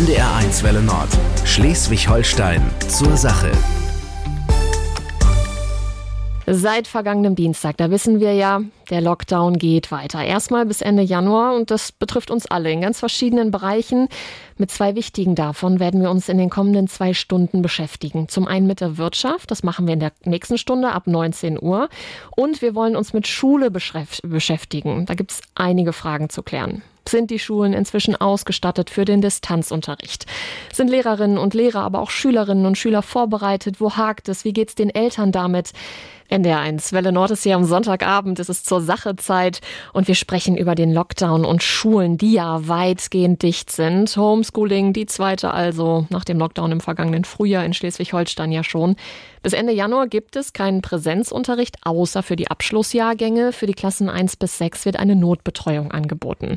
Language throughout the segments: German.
NDR1 Welle Nord. Schleswig-Holstein zur Sache. Seit vergangenem Dienstag, da wissen wir ja, der Lockdown geht weiter. Erstmal bis Ende Januar und das betrifft uns alle in ganz verschiedenen Bereichen. Mit zwei wichtigen davon werden wir uns in den kommenden zwei Stunden beschäftigen. Zum einen mit der Wirtschaft, das machen wir in der nächsten Stunde ab 19 Uhr. Und wir wollen uns mit Schule beschäftigen. Da gibt es einige Fragen zu klären. Sind die Schulen inzwischen ausgestattet für den Distanzunterricht? Sind Lehrerinnen und Lehrer, aber auch Schülerinnen und Schüler vorbereitet? Wo hakt es? Wie geht's den Eltern damit? NDR1 Welle Nord ist hier am Sonntagabend. Es ist zur Sachezeit und wir sprechen über den Lockdown und Schulen, die ja weitgehend dicht sind. Homeschooling, die zweite also nach dem Lockdown im vergangenen Frühjahr in Schleswig-Holstein ja schon. Bis Ende Januar gibt es keinen Präsenzunterricht, außer für die Abschlussjahrgänge. Für die Klassen 1 bis 6 wird eine Notbetreuung angeboten.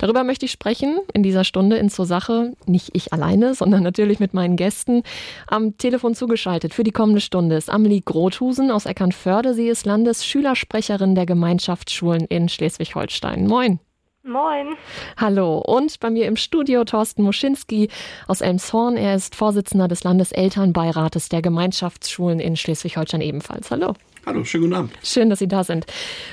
Darüber möchte ich sprechen in dieser Stunde in zur Sache. Nicht ich alleine, sondern natürlich mit meinen Gästen. Am Telefon zugeschaltet für die kommende Stunde ist Amelie Grothusen aus Eckernförde. Sie ist Landesschülersprecherin der Gemeinschaftsschulen in Schleswig-Holstein. Moin. Moin. Hallo. Und bei mir im Studio Thorsten Muschinski aus Elmshorn. Er ist Vorsitzender des Landeselternbeirates der Gemeinschaftsschulen in Schleswig-Holstein ebenfalls. Hallo. Hallo, schönen guten Abend. Schön, dass Sie da sind.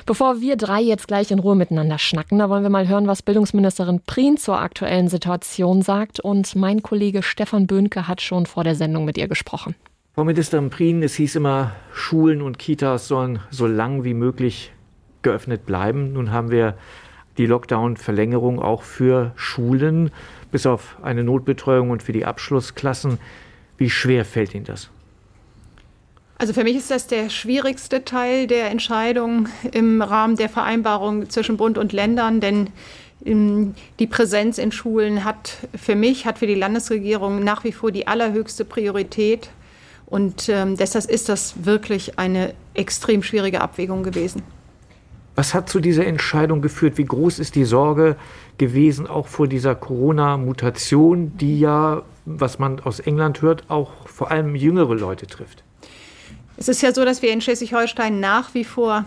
Bevor wir drei jetzt gleich in Ruhe miteinander schnacken, da wollen wir mal hören, was Bildungsministerin Prien zur aktuellen Situation sagt. Und mein Kollege Stefan Böhnke hat schon vor der Sendung mit ihr gesprochen. Frau Ministerin Prien, es hieß immer, Schulen und Kitas sollen so lang wie möglich geöffnet bleiben. Nun haben wir die Lockdown-Verlängerung auch für Schulen, bis auf eine Notbetreuung und für die Abschlussklassen. Wie schwer fällt Ihnen das? Also für mich ist das der schwierigste Teil der Entscheidung im Rahmen der Vereinbarung zwischen Bund und Ländern, denn ähm, die Präsenz in Schulen hat für mich, hat für die Landesregierung nach wie vor die allerhöchste Priorität. Und ähm, deshalb ist das wirklich eine extrem schwierige Abwägung gewesen. Was hat zu dieser Entscheidung geführt? Wie groß ist die Sorge gewesen, auch vor dieser Corona-Mutation, die ja, was man aus England hört, auch vor allem jüngere Leute trifft? Es ist ja so, dass wir in Schleswig-Holstein nach wie vor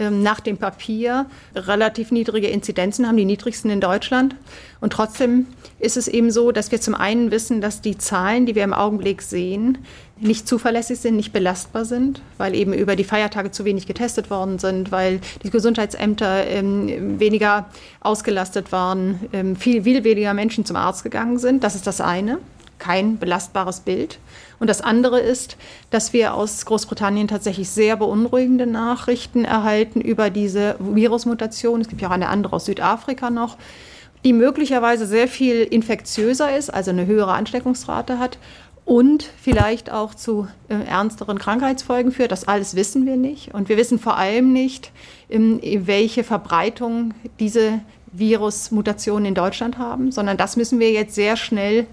ähm, nach dem Papier relativ niedrige Inzidenzen haben, die niedrigsten in Deutschland. Und trotzdem ist es eben so, dass wir zum einen wissen, dass die Zahlen, die wir im Augenblick sehen, nicht zuverlässig sind, nicht belastbar sind, weil eben über die Feiertage zu wenig getestet worden sind, weil die Gesundheitsämter ähm, weniger ausgelastet waren, ähm, viel, viel weniger Menschen zum Arzt gegangen sind. Das ist das eine kein belastbares Bild. Und das andere ist, dass wir aus Großbritannien tatsächlich sehr beunruhigende Nachrichten erhalten über diese Virusmutation. Es gibt ja auch eine andere aus Südafrika noch, die möglicherweise sehr viel infektiöser ist, also eine höhere Ansteckungsrate hat und vielleicht auch zu äh, ernsteren Krankheitsfolgen führt. Das alles wissen wir nicht. Und wir wissen vor allem nicht, ähm, welche Verbreitung diese Virusmutationen in Deutschland haben, sondern das müssen wir jetzt sehr schnell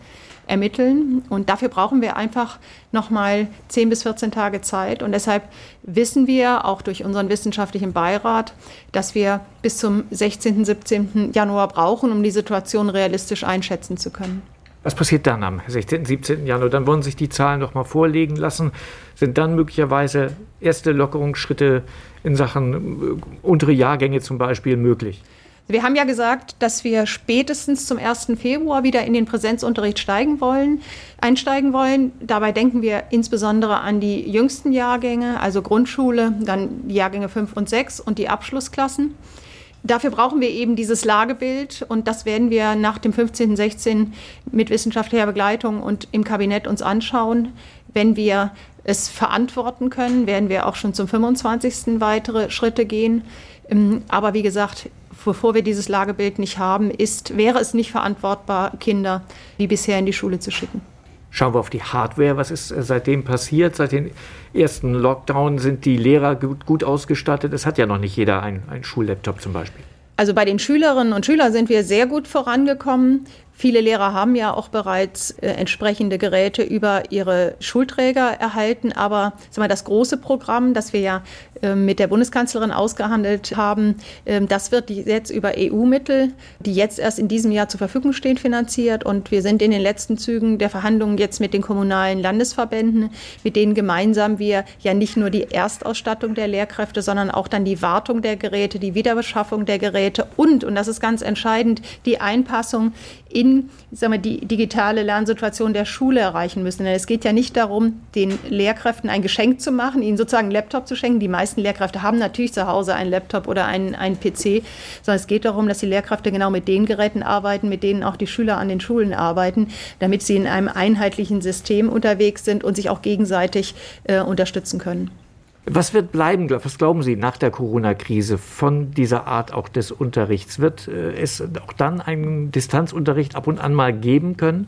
ermitteln. Und dafür brauchen wir einfach nochmal 10 bis 14 Tage Zeit. Und deshalb wissen wir auch durch unseren wissenschaftlichen Beirat, dass wir bis zum 16., 17. Januar brauchen, um die Situation realistisch einschätzen zu können. Was passiert dann am 16., 17. Januar? Dann wollen sich die Zahlen noch mal vorlegen lassen. Sind dann möglicherweise erste Lockerungsschritte in Sachen äh, untere Jahrgänge zum Beispiel möglich? Wir haben ja gesagt, dass wir spätestens zum 1. Februar wieder in den Präsenzunterricht steigen wollen, einsteigen wollen. Dabei denken wir insbesondere an die jüngsten Jahrgänge, also Grundschule, dann die Jahrgänge 5 und 6 und die Abschlussklassen. Dafür brauchen wir eben dieses Lagebild und das werden wir nach dem 15. 16 mit wissenschaftlicher Begleitung und im Kabinett uns anschauen. Wenn wir es verantworten können, werden wir auch schon zum 25. weitere Schritte gehen. Ähm, aber wie gesagt, bevor wir dieses Lagebild nicht haben, ist, wäre es nicht verantwortbar, Kinder wie bisher in die Schule zu schicken. Schauen wir auf die Hardware. Was ist äh, seitdem passiert? Seit den ersten Lockdown sind die Lehrer gut, gut ausgestattet. Es hat ja noch nicht jeder einen Schullaptop zum Beispiel. Also bei den Schülerinnen und Schülern sind wir sehr gut vorangekommen. Viele Lehrer haben ja auch bereits äh, entsprechende Geräte über ihre Schulträger erhalten. Aber mal, das große Programm, das wir ja mit der Bundeskanzlerin ausgehandelt haben, äh, das wird jetzt über EU-Mittel, die jetzt erst in diesem Jahr zur Verfügung stehen, finanziert. Und wir sind in den letzten Zügen der Verhandlungen jetzt mit den kommunalen Landesverbänden, mit denen gemeinsam wir ja nicht nur die Erstausstattung der Lehrkräfte, sondern auch dann die Wartung der Geräte, die Wiederbeschaffung der Geräte und, und das ist ganz entscheidend, die Einpassung in in sagen wir, die digitale Lernsituation der Schule erreichen müssen. Denn es geht ja nicht darum, den Lehrkräften ein Geschenk zu machen, ihnen sozusagen einen Laptop zu schenken. Die meisten Lehrkräfte haben natürlich zu Hause einen Laptop oder einen, einen PC, sondern es geht darum, dass die Lehrkräfte genau mit den Geräten arbeiten, mit denen auch die Schüler an den Schulen arbeiten, damit sie in einem einheitlichen System unterwegs sind und sich auch gegenseitig äh, unterstützen können. Was wird bleiben, was glauben Sie nach der Corona-Krise von dieser Art auch des Unterrichts? Wird äh, es auch dann einen Distanzunterricht ab und an mal geben können?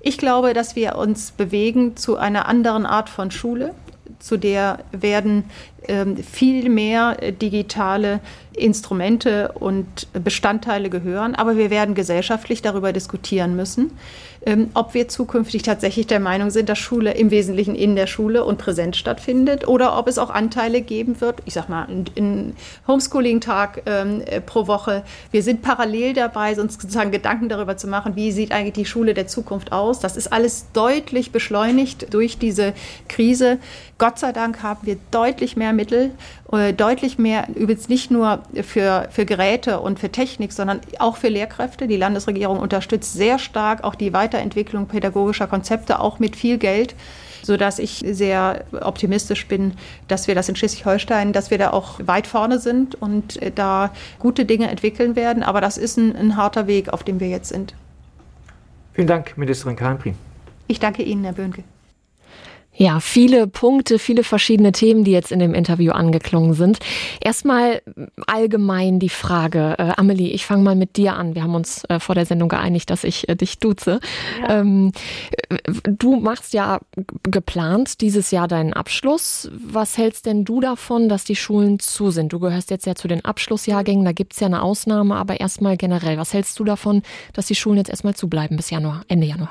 Ich glaube, dass wir uns bewegen zu einer anderen Art von Schule. Zu der werden ähm, viel mehr digitale Instrumente und Bestandteile gehören. Aber wir werden gesellschaftlich darüber diskutieren müssen, ähm, ob wir zukünftig tatsächlich der Meinung sind, dass Schule im Wesentlichen in der Schule und präsent stattfindet oder ob es auch Anteile geben wird, ich sag mal, einen Homeschooling-Tag ähm, äh, pro Woche. Wir sind parallel dabei, uns sozusagen Gedanken darüber zu machen, wie sieht eigentlich die Schule der Zukunft aus. Das ist alles deutlich beschleunigt durch diese Krise. Gott sei Dank haben wir deutlich mehr Mittel, äh, deutlich mehr, übrigens nicht nur für, für Geräte und für Technik, sondern auch für Lehrkräfte. Die Landesregierung unterstützt sehr stark auch die Weiterentwicklung pädagogischer Konzepte, auch mit viel Geld sodass ich sehr optimistisch bin, dass wir das in Schleswig-Holstein, dass wir da auch weit vorne sind und äh, da gute Dinge entwickeln werden. Aber das ist ein, ein harter Weg, auf dem wir jetzt sind. Vielen Dank, Ministerin Kahnprin. Ich danke Ihnen, Herr Böhnke. Ja, viele Punkte, viele verschiedene Themen, die jetzt in dem Interview angeklungen sind. Erstmal allgemein die Frage, äh, Amelie, ich fange mal mit dir an. Wir haben uns äh, vor der Sendung geeinigt, dass ich äh, dich duze. Ja. Ähm, du machst ja geplant dieses Jahr deinen Abschluss. Was hältst denn du davon, dass die Schulen zu sind? Du gehörst jetzt ja zu den Abschlussjahrgängen, da gibt's ja eine Ausnahme, aber erstmal generell, was hältst du davon, dass die Schulen jetzt erstmal zubleiben bis Januar, Ende Januar?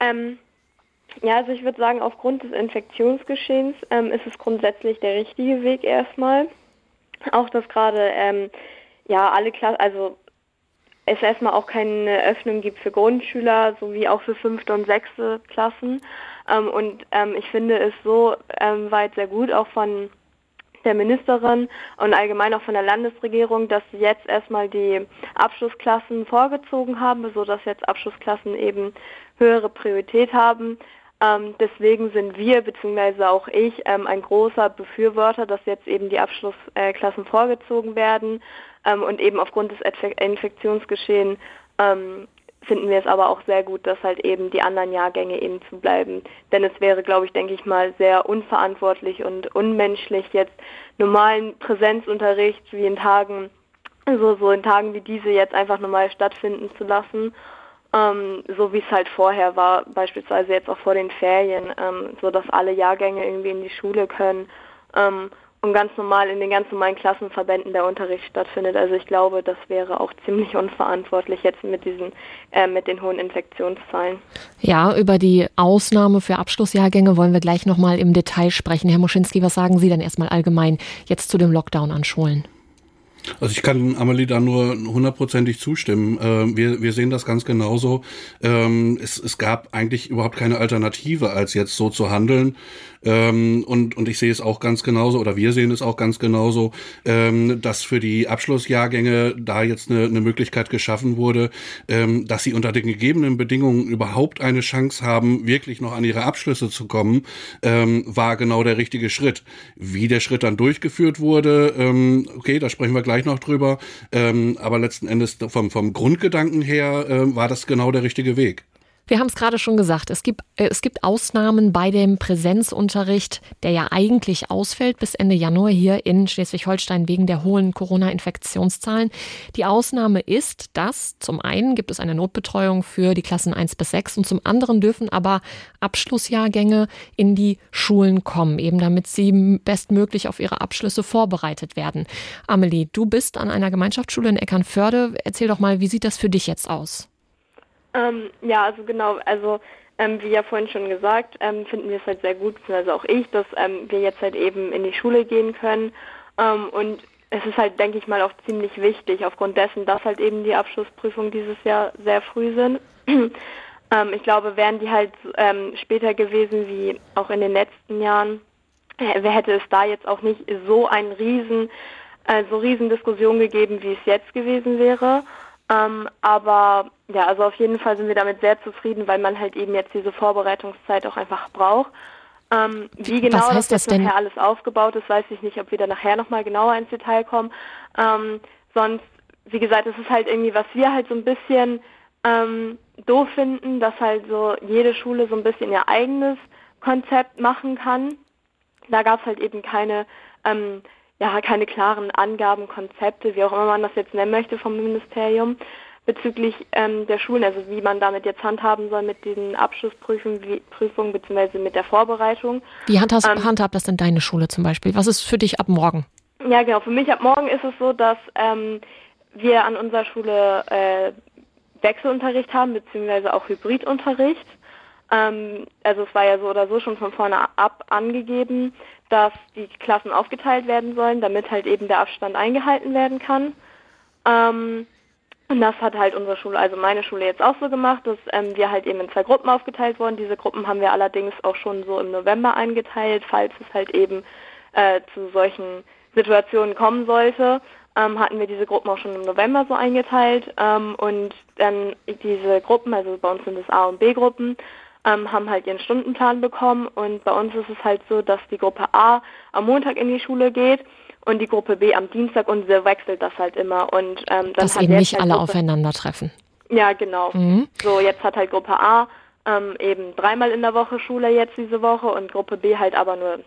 Ähm ja, also ich würde sagen, aufgrund des Infektionsgeschehens ähm, ist es grundsätzlich der richtige Weg erstmal. Auch dass gerade ähm, ja alle Klassen, also es erstmal auch keine Öffnung gibt für Grundschüler sowie auch für fünfte und sechste Klassen. Ähm, und ähm, ich finde es so ähm, weit sehr gut, auch von der Ministerin und allgemein auch von der Landesregierung, dass sie jetzt erstmal die Abschlussklassen vorgezogen haben, sodass jetzt Abschlussklassen eben höhere Priorität haben. Ähm, deswegen sind wir, beziehungsweise auch ich, ähm, ein großer Befürworter, dass jetzt eben die Abschlussklassen äh, vorgezogen werden ähm, und eben aufgrund des Infektionsgeschehens ähm, finden wir es aber auch sehr gut, dass halt eben die anderen Jahrgänge eben zu bleiben. Denn es wäre, glaube ich, denke ich mal, sehr unverantwortlich und unmenschlich, jetzt normalen Präsenzunterricht wie in Tagen, so, so in Tagen wie diese jetzt einfach normal stattfinden zu lassen ähm, so wie es halt vorher war, beispielsweise jetzt auch vor den Ferien, ähm, so dass alle Jahrgänge irgendwie in die Schule können ähm, und ganz normal in den ganz normalen Klassenverbänden der Unterricht stattfindet. Also ich glaube, das wäre auch ziemlich unverantwortlich jetzt mit diesen äh, mit den hohen Infektionszahlen. Ja, über die Ausnahme für Abschlussjahrgänge wollen wir gleich noch mal im Detail sprechen. Herr Moschinski, was sagen Sie denn erstmal allgemein jetzt zu dem Lockdown an Schulen? Also ich kann Amelie da nur hundertprozentig zustimmen. Ähm, wir, wir sehen das ganz genauso. Ähm, es, es gab eigentlich überhaupt keine Alternative, als jetzt so zu handeln. Ähm, und, und ich sehe es auch ganz genauso, oder wir sehen es auch ganz genauso, ähm, dass für die Abschlussjahrgänge da jetzt eine, eine Möglichkeit geschaffen wurde, ähm, dass sie unter den gegebenen Bedingungen überhaupt eine Chance haben, wirklich noch an ihre Abschlüsse zu kommen, ähm, war genau der richtige Schritt. Wie der Schritt dann durchgeführt wurde, ähm, okay, da sprechen wir gleich noch drüber, ähm, aber letzten Endes vom, vom Grundgedanken her äh, war das genau der richtige Weg. Wir haben es gerade schon gesagt, es gibt, äh, es gibt Ausnahmen bei dem Präsenzunterricht, der ja eigentlich ausfällt bis Ende Januar hier in Schleswig-Holstein wegen der hohen Corona-Infektionszahlen. Die Ausnahme ist, dass zum einen gibt es eine Notbetreuung für die Klassen 1 bis 6 und zum anderen dürfen aber Abschlussjahrgänge in die Schulen kommen, eben damit sie bestmöglich auf ihre Abschlüsse vorbereitet werden. Amelie, du bist an einer Gemeinschaftsschule in Eckernförde. Erzähl doch mal, wie sieht das für dich jetzt aus? Ähm, ja, also genau, also ähm, wie ja vorhin schon gesagt, ähm, finden wir es halt sehr gut, also auch ich, dass ähm, wir jetzt halt eben in die Schule gehen können. Ähm, und es ist halt, denke ich mal, auch ziemlich wichtig, aufgrund dessen, dass halt eben die Abschlussprüfungen dieses Jahr sehr früh sind. Ähm, ich glaube, wären die halt später gewesen wie auch in den letzten Jahren, äh, hätte es da jetzt auch nicht so ein riesen, äh, so riesen Diskussion gegeben, wie es jetzt gewesen wäre. aber ja, also auf jeden Fall sind wir damit sehr zufrieden, weil man halt eben jetzt diese Vorbereitungszeit auch einfach braucht. Ähm, wie genau Was heißt das, das denn? nachher alles aufgebaut ist, weiß ich nicht, ob wir da nachher nochmal genauer ins Detail kommen. Ähm, sonst, wie gesagt, es ist halt irgendwie, was wir halt so ein bisschen ähm, doof finden, dass halt so jede Schule so ein bisschen ihr eigenes Konzept machen kann. Da gab es halt eben keine, ähm, ja, keine klaren Angaben, Konzepte, wie auch immer man das jetzt nennen möchte vom Ministerium bezüglich ähm, der Schulen, also wie man damit jetzt handhaben soll mit den Abschlussprüfungen wie- Prüfungen beziehungsweise mit der Vorbereitung. Wie handhast, Ähm, handhabt das denn deine Schule zum Beispiel? Was ist für dich ab morgen? Ja, genau. Für mich ab morgen ist es so, dass ähm, wir an unserer Schule äh, Wechselunterricht haben, beziehungsweise auch Hybridunterricht. Ähm, also es war ja so oder so schon von vorne ab angegeben, dass die Klassen aufgeteilt werden sollen, damit halt eben der Abstand eingehalten werden kann. Ähm, und das hat halt unsere Schule, also meine Schule jetzt auch so gemacht, dass ähm, wir halt eben in zwei Gruppen aufgeteilt wurden. Diese Gruppen haben wir allerdings auch schon so im November eingeteilt, falls es halt eben äh, zu solchen Situationen kommen sollte, ähm, hatten wir diese Gruppen auch schon im November so eingeteilt. Ähm, und dann diese Gruppen, also bei uns sind es A- und B-Gruppen, ähm, haben halt ihren Stundenplan bekommen. Und bei uns ist es halt so, dass die Gruppe A am Montag in die Schule geht und die Gruppe B am Dienstag und so wechselt das halt immer. Und ähm, Dass eben nicht halt alle Gruppe- aufeinandertreffen. ja, genau. Mhm. So, jetzt hat halt Gruppe A ähm, eben dreimal in der Woche Schule jetzt diese Woche und Gruppe B halt aber nur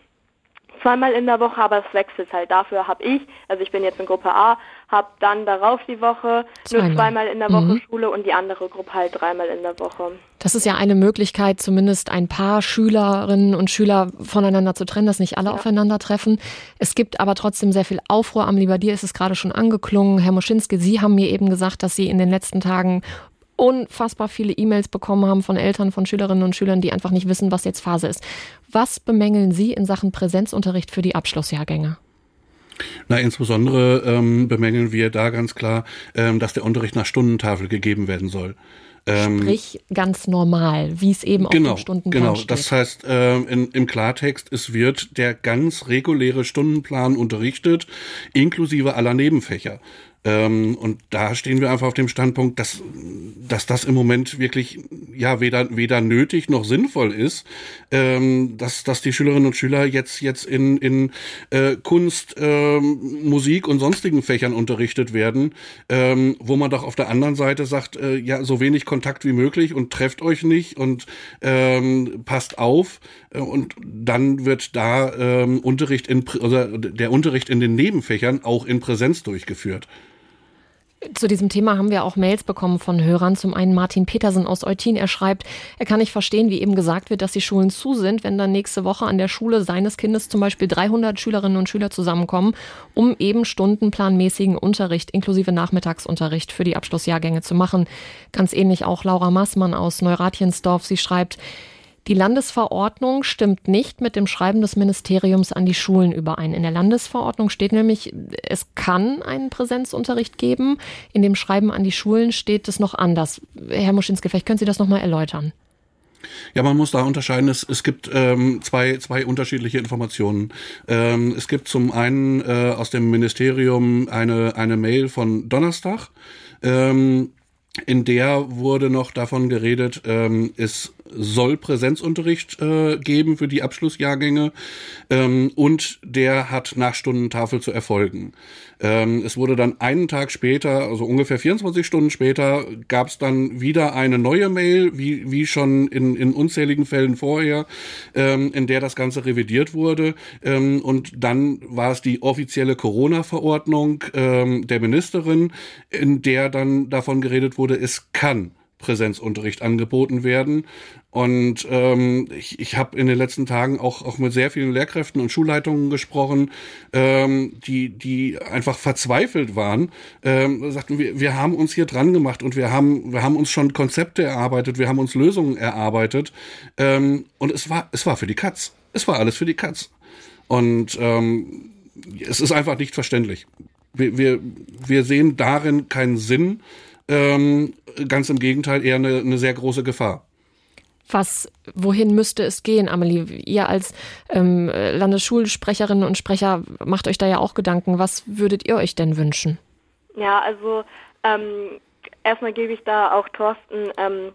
zweimal in der Woche, aber es wechselt halt. Dafür habe ich, also ich bin jetzt in Gruppe A, habe dann darauf die Woche Zweimal. nur zweimal in der Woche Mhm. Schule und die andere Gruppe halt dreimal in der Woche. Das ist ja eine Möglichkeit, zumindest ein paar Schülerinnen und Schüler voneinander zu trennen, dass nicht alle aufeinandertreffen. Es gibt aber trotzdem sehr viel Aufruhr am Lieber ist es gerade schon angeklungen. Herr Moschinski, Sie haben mir eben gesagt, dass Sie in den letzten Tagen unfassbar viele E-Mails bekommen haben von Eltern, von Schülerinnen und Schülern, die einfach nicht wissen, was jetzt Phase ist. Was bemängeln Sie in Sachen Präsenzunterricht für die Abschlussjahrgänge? Na, insbesondere ähm, bemängeln wir da ganz klar, ähm, dass der Unterricht nach Stundentafel gegeben werden soll. Ähm, Sprich ganz normal, wie es eben auf genau, dem Stundenplan genau. steht. Das heißt, ähm, in, im Klartext, es wird der ganz reguläre Stundenplan unterrichtet, inklusive aller Nebenfächer. Ähm, und da stehen wir einfach auf dem Standpunkt, dass, dass das im Moment wirklich ja weder, weder nötig noch sinnvoll ist, ähm, dass, dass die Schülerinnen und Schüler jetzt, jetzt in, in äh, Kunst, ähm, Musik und sonstigen Fächern unterrichtet werden, ähm, wo man doch auf der anderen Seite sagt, äh, ja, so wenig Kontakt wie möglich und trefft euch nicht und ähm, passt auf. Äh, Und dann wird da ähm, Unterricht in, oder der Unterricht in den Nebenfächern auch in Präsenz durchgeführt. Zu diesem Thema haben wir auch Mails bekommen von Hörern. Zum einen Martin Petersen aus Eutin. Er schreibt, er kann nicht verstehen, wie eben gesagt wird, dass die Schulen zu sind, wenn dann nächste Woche an der Schule seines Kindes zum Beispiel 300 Schülerinnen und Schüler zusammenkommen, um eben stundenplanmäßigen Unterricht inklusive Nachmittagsunterricht für die Abschlussjahrgänge zu machen. Ganz ähnlich auch Laura Maßmann aus Neuratjensdorf. Sie schreibt, die Landesverordnung stimmt nicht mit dem Schreiben des Ministeriums an die Schulen überein. In der Landesverordnung steht nämlich, es kann einen Präsenzunterricht geben. In dem Schreiben an die Schulen steht es noch anders. Herr Muschinski, vielleicht können Sie das nochmal erläutern. Ja, man muss da unterscheiden. Es, es gibt ähm, zwei, zwei unterschiedliche Informationen. Ähm, es gibt zum einen äh, aus dem Ministerium eine, eine Mail von Donnerstag. Ähm, in der wurde noch davon geredet, ähm, es soll Präsenzunterricht äh, geben für die Abschlussjahrgänge ähm, und der hat nach Stundentafel zu erfolgen. Ähm, es wurde dann einen Tag später, also ungefähr 24 Stunden später, gab es dann wieder eine neue Mail, wie, wie schon in, in unzähligen Fällen vorher, ähm, in der das Ganze revidiert wurde. Ähm, und dann war es die offizielle Corona-Verordnung ähm, der Ministerin, in der dann davon geredet wurde, es kann Präsenzunterricht angeboten werden. Und ähm, ich, ich habe in den letzten Tagen auch, auch mit sehr vielen Lehrkräften und Schulleitungen gesprochen, ähm, die, die einfach verzweifelt waren, ähm, sagten, wir, wir haben uns hier dran gemacht und wir haben, wir haben uns schon Konzepte erarbeitet, wir haben uns Lösungen erarbeitet. Ähm, und es war, es war für die Katz. Es war alles für die Katz. Und ähm, es ist einfach nicht verständlich. Wir, wir, wir sehen darin keinen Sinn, ähm, ganz im Gegenteil, eher eine, eine sehr große Gefahr. Was, wohin müsste es gehen, Amelie? Ihr als ähm, Landesschulsprecherinnen und Sprecher macht euch da ja auch Gedanken. Was würdet ihr euch denn wünschen? Ja, also ähm, erstmal gebe ich da auch Thorsten ähm,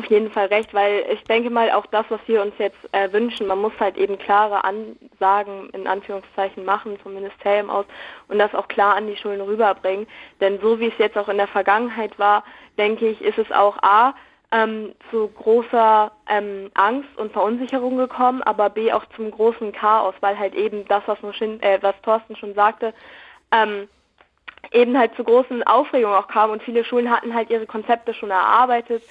auf jeden Fall recht, weil ich denke mal auch das, was wir uns jetzt äh, wünschen, man muss halt eben klare Ansagen in Anführungszeichen machen vom Ministerium aus und das auch klar an die Schulen rüberbringen. Denn so wie es jetzt auch in der Vergangenheit war, denke ich, ist es auch A, ähm, zu großer ähm, Angst und Verunsicherung gekommen, aber B auch zum großen Chaos, weil halt eben das, was, schon, äh, was Thorsten schon sagte, ähm, eben halt zu großen Aufregungen auch kam und viele Schulen hatten halt ihre Konzepte schon erarbeitet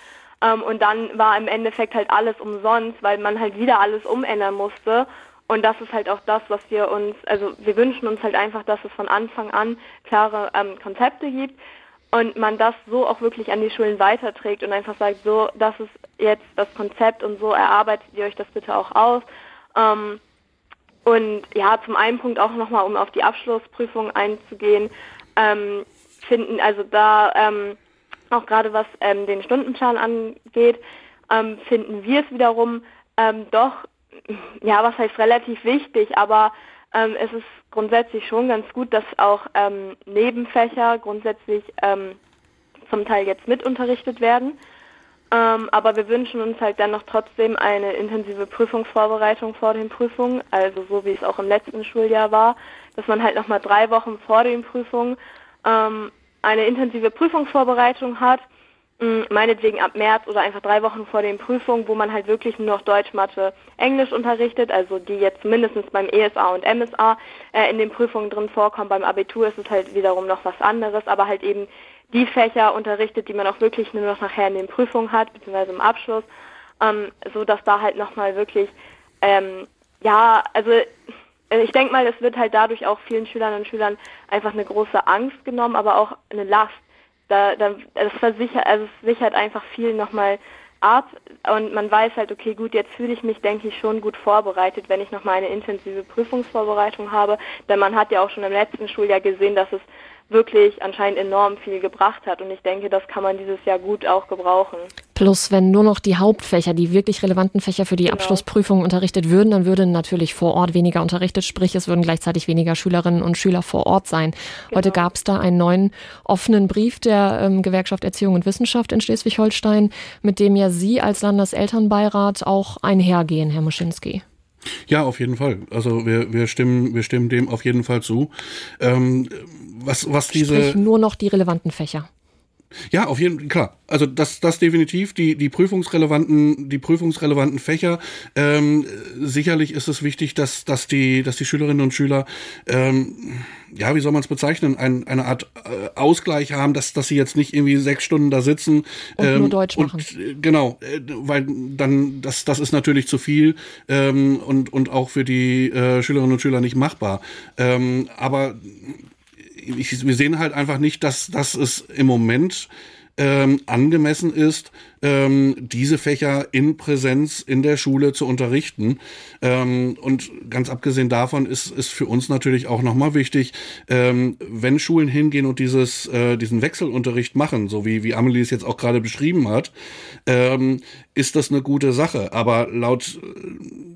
ähm, und dann war im Endeffekt halt alles umsonst, weil man halt wieder alles umändern musste. Und das ist halt auch das, was wir uns, also wir wünschen uns halt einfach, dass es von Anfang an klare ähm, Konzepte gibt und man das so auch wirklich an die Schulen weiterträgt und einfach sagt, so, das ist jetzt das Konzept und so erarbeitet ihr euch das bitte auch aus. Ähm, und ja, zum einen Punkt auch nochmal, um auf die Abschlussprüfung einzugehen, ähm, finden, also da ähm, auch gerade was ähm, den Stundenplan angeht, ähm, finden wir es wiederum ähm, doch, ja, was heißt relativ wichtig, aber ähm, es ist grundsätzlich schon ganz gut, dass auch ähm, Nebenfächer grundsätzlich ähm, zum Teil jetzt mitunterrichtet werden. Ähm, aber wir wünschen uns halt dennoch trotzdem eine intensive Prüfungsvorbereitung vor den Prüfungen, also so wie es auch im letzten Schuljahr war, dass man halt nochmal drei Wochen vor den Prüfungen ähm, eine intensive Prüfungsvorbereitung hat, meinetwegen ab März oder einfach drei Wochen vor den Prüfungen, wo man halt wirklich nur noch Deutsch, Mathe, Englisch unterrichtet, also die jetzt mindestens beim ESA und MSA äh, in den Prüfungen drin vorkommen. Beim Abitur ist es halt wiederum noch was anderes, aber halt eben die Fächer unterrichtet, die man auch wirklich nur noch nachher in den Prüfungen hat, beziehungsweise im Abschluss, ähm, so dass da halt nochmal wirklich, ähm, ja, also ich denke mal, es wird halt dadurch auch vielen Schülerinnen und Schülern einfach eine große Angst genommen, aber auch eine Last. Da, da, das versichert, also es sichert einfach viel nochmal ab und man weiß halt, okay, gut, jetzt fühle ich mich, denke ich, schon gut vorbereitet, wenn ich nochmal eine intensive Prüfungsvorbereitung habe, denn man hat ja auch schon im letzten Schuljahr gesehen, dass es wirklich anscheinend enorm viel gebracht hat. Und ich denke, das kann man dieses Jahr gut auch gebrauchen. Plus, wenn nur noch die Hauptfächer, die wirklich relevanten Fächer für die genau. Abschlussprüfung unterrichtet würden, dann würde natürlich vor Ort weniger unterrichtet, sprich es würden gleichzeitig weniger Schülerinnen und Schüler vor Ort sein. Genau. Heute gab es da einen neuen offenen Brief der ähm, Gewerkschaft Erziehung und Wissenschaft in Schleswig-Holstein, mit dem ja Sie als Landeselternbeirat auch einhergehen, Herr Muschinski. Ja, auf jeden Fall. Also wir, wir stimmen, wir stimmen dem auf jeden Fall zu. Ähm, was, was diese. Sprich nur noch die relevanten Fächer. Ja, auf jeden Fall, klar. Also das, das definitiv, die, die prüfungsrelevanten, die prüfungsrelevanten Fächer. Ähm, sicherlich ist es wichtig, dass, dass, die, dass die Schülerinnen und Schüler, ähm, ja, wie soll man es bezeichnen, ein, eine Art äh, Ausgleich haben, dass, dass sie jetzt nicht irgendwie sechs Stunden da sitzen. Und ähm, nur Deutsch machen. Und, äh, genau, äh, weil dann, das, das ist natürlich zu viel ähm, und, und auch für die äh, Schülerinnen und Schüler nicht machbar. Ähm, aber ich, wir sehen halt einfach nicht, dass, dass es im Moment ähm, angemessen ist, ähm, diese Fächer in Präsenz in der Schule zu unterrichten. Ähm, und ganz abgesehen davon ist, ist für uns natürlich auch nochmal wichtig, ähm, wenn Schulen hingehen und dieses, äh, diesen Wechselunterricht machen, so wie, wie Amelie es jetzt auch gerade beschrieben hat, ähm, ist das eine gute Sache. Aber laut,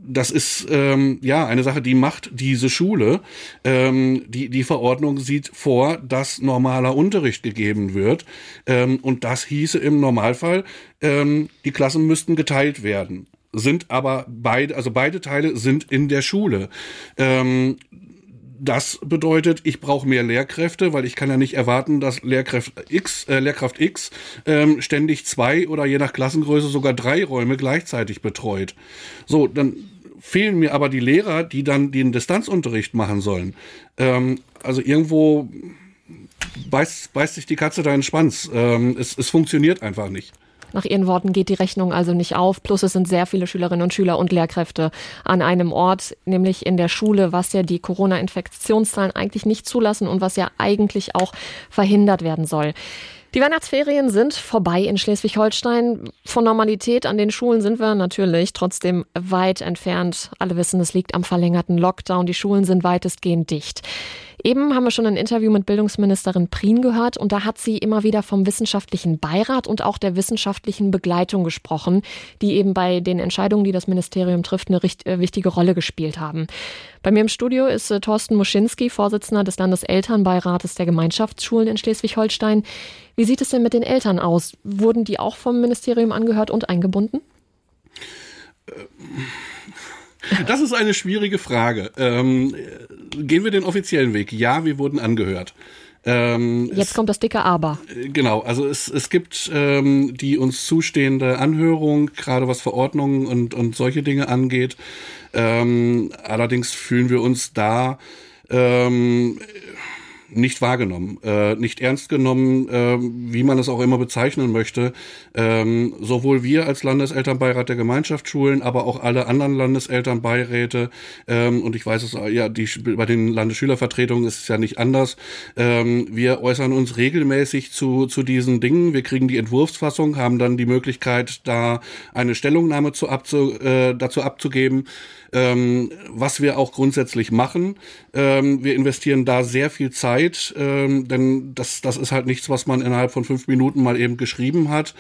das ist ähm, ja eine Sache, die macht diese Schule. Ähm, die, die Verordnung sieht vor, dass normaler Unterricht gegeben wird. Ähm, und das hieße im Normalfall, ähm, die Klassen müssten geteilt werden. Sind aber beide, also beide Teile sind in der Schule. Ähm, das bedeutet, ich brauche mehr Lehrkräfte, weil ich kann ja nicht erwarten, dass Lehrkraft X, äh, Lehrkraft X ähm, ständig zwei oder je nach Klassengröße sogar drei Räume gleichzeitig betreut. So, dann fehlen mir aber die Lehrer, die dann den Distanzunterricht machen sollen. Ähm, also irgendwo beißt, beißt sich die Katze da in den Schwanz. Ähm, es, es funktioniert einfach nicht. Nach Ihren Worten geht die Rechnung also nicht auf. Plus es sind sehr viele Schülerinnen und Schüler und Lehrkräfte an einem Ort, nämlich in der Schule, was ja die Corona-Infektionszahlen eigentlich nicht zulassen und was ja eigentlich auch verhindert werden soll. Die Weihnachtsferien sind vorbei in Schleswig-Holstein. Von Normalität an den Schulen sind wir natürlich trotzdem weit entfernt. Alle wissen, es liegt am verlängerten Lockdown. Die Schulen sind weitestgehend dicht. Eben haben wir schon ein Interview mit Bildungsministerin Prien gehört und da hat sie immer wieder vom wissenschaftlichen Beirat und auch der wissenschaftlichen Begleitung gesprochen, die eben bei den Entscheidungen, die das Ministerium trifft, eine richt, äh, wichtige Rolle gespielt haben. Bei mir im Studio ist äh, Thorsten Muschinski, Vorsitzender des Landeselternbeirates der Gemeinschaftsschulen in Schleswig-Holstein. Wie sieht es denn mit den Eltern aus? Wurden die auch vom Ministerium angehört und eingebunden? Das ist eine schwierige Frage. Ähm, gehen wir den offiziellen Weg? Ja, wir wurden angehört. Ähm, Jetzt es, kommt das dicke Aber. Genau, also es, es gibt ähm, die uns zustehende Anhörung, gerade was Verordnungen und, und solche Dinge angeht. Ähm, allerdings fühlen wir uns da ähm, nicht wahrgenommen, äh, nicht ernst genommen, äh, wie man es auch immer bezeichnen möchte. Ähm, sowohl wir als Landeselternbeirat der Gemeinschaftsschulen, aber auch alle anderen Landeselternbeiräte ähm, und ich weiß es ja, die bei den Landesschülervertretungen ist es ja nicht anders. Ähm, wir äußern uns regelmäßig zu zu diesen Dingen. Wir kriegen die Entwurfsfassung, haben dann die Möglichkeit, da eine Stellungnahme zu abzu, äh, dazu abzugeben ähm, was wir auch grundsätzlich machen. Ähm, wir investieren da sehr viel Zeit, ähm, denn das, das ist halt nichts, was man innerhalb von fünf Minuten mal eben geschrieben hat.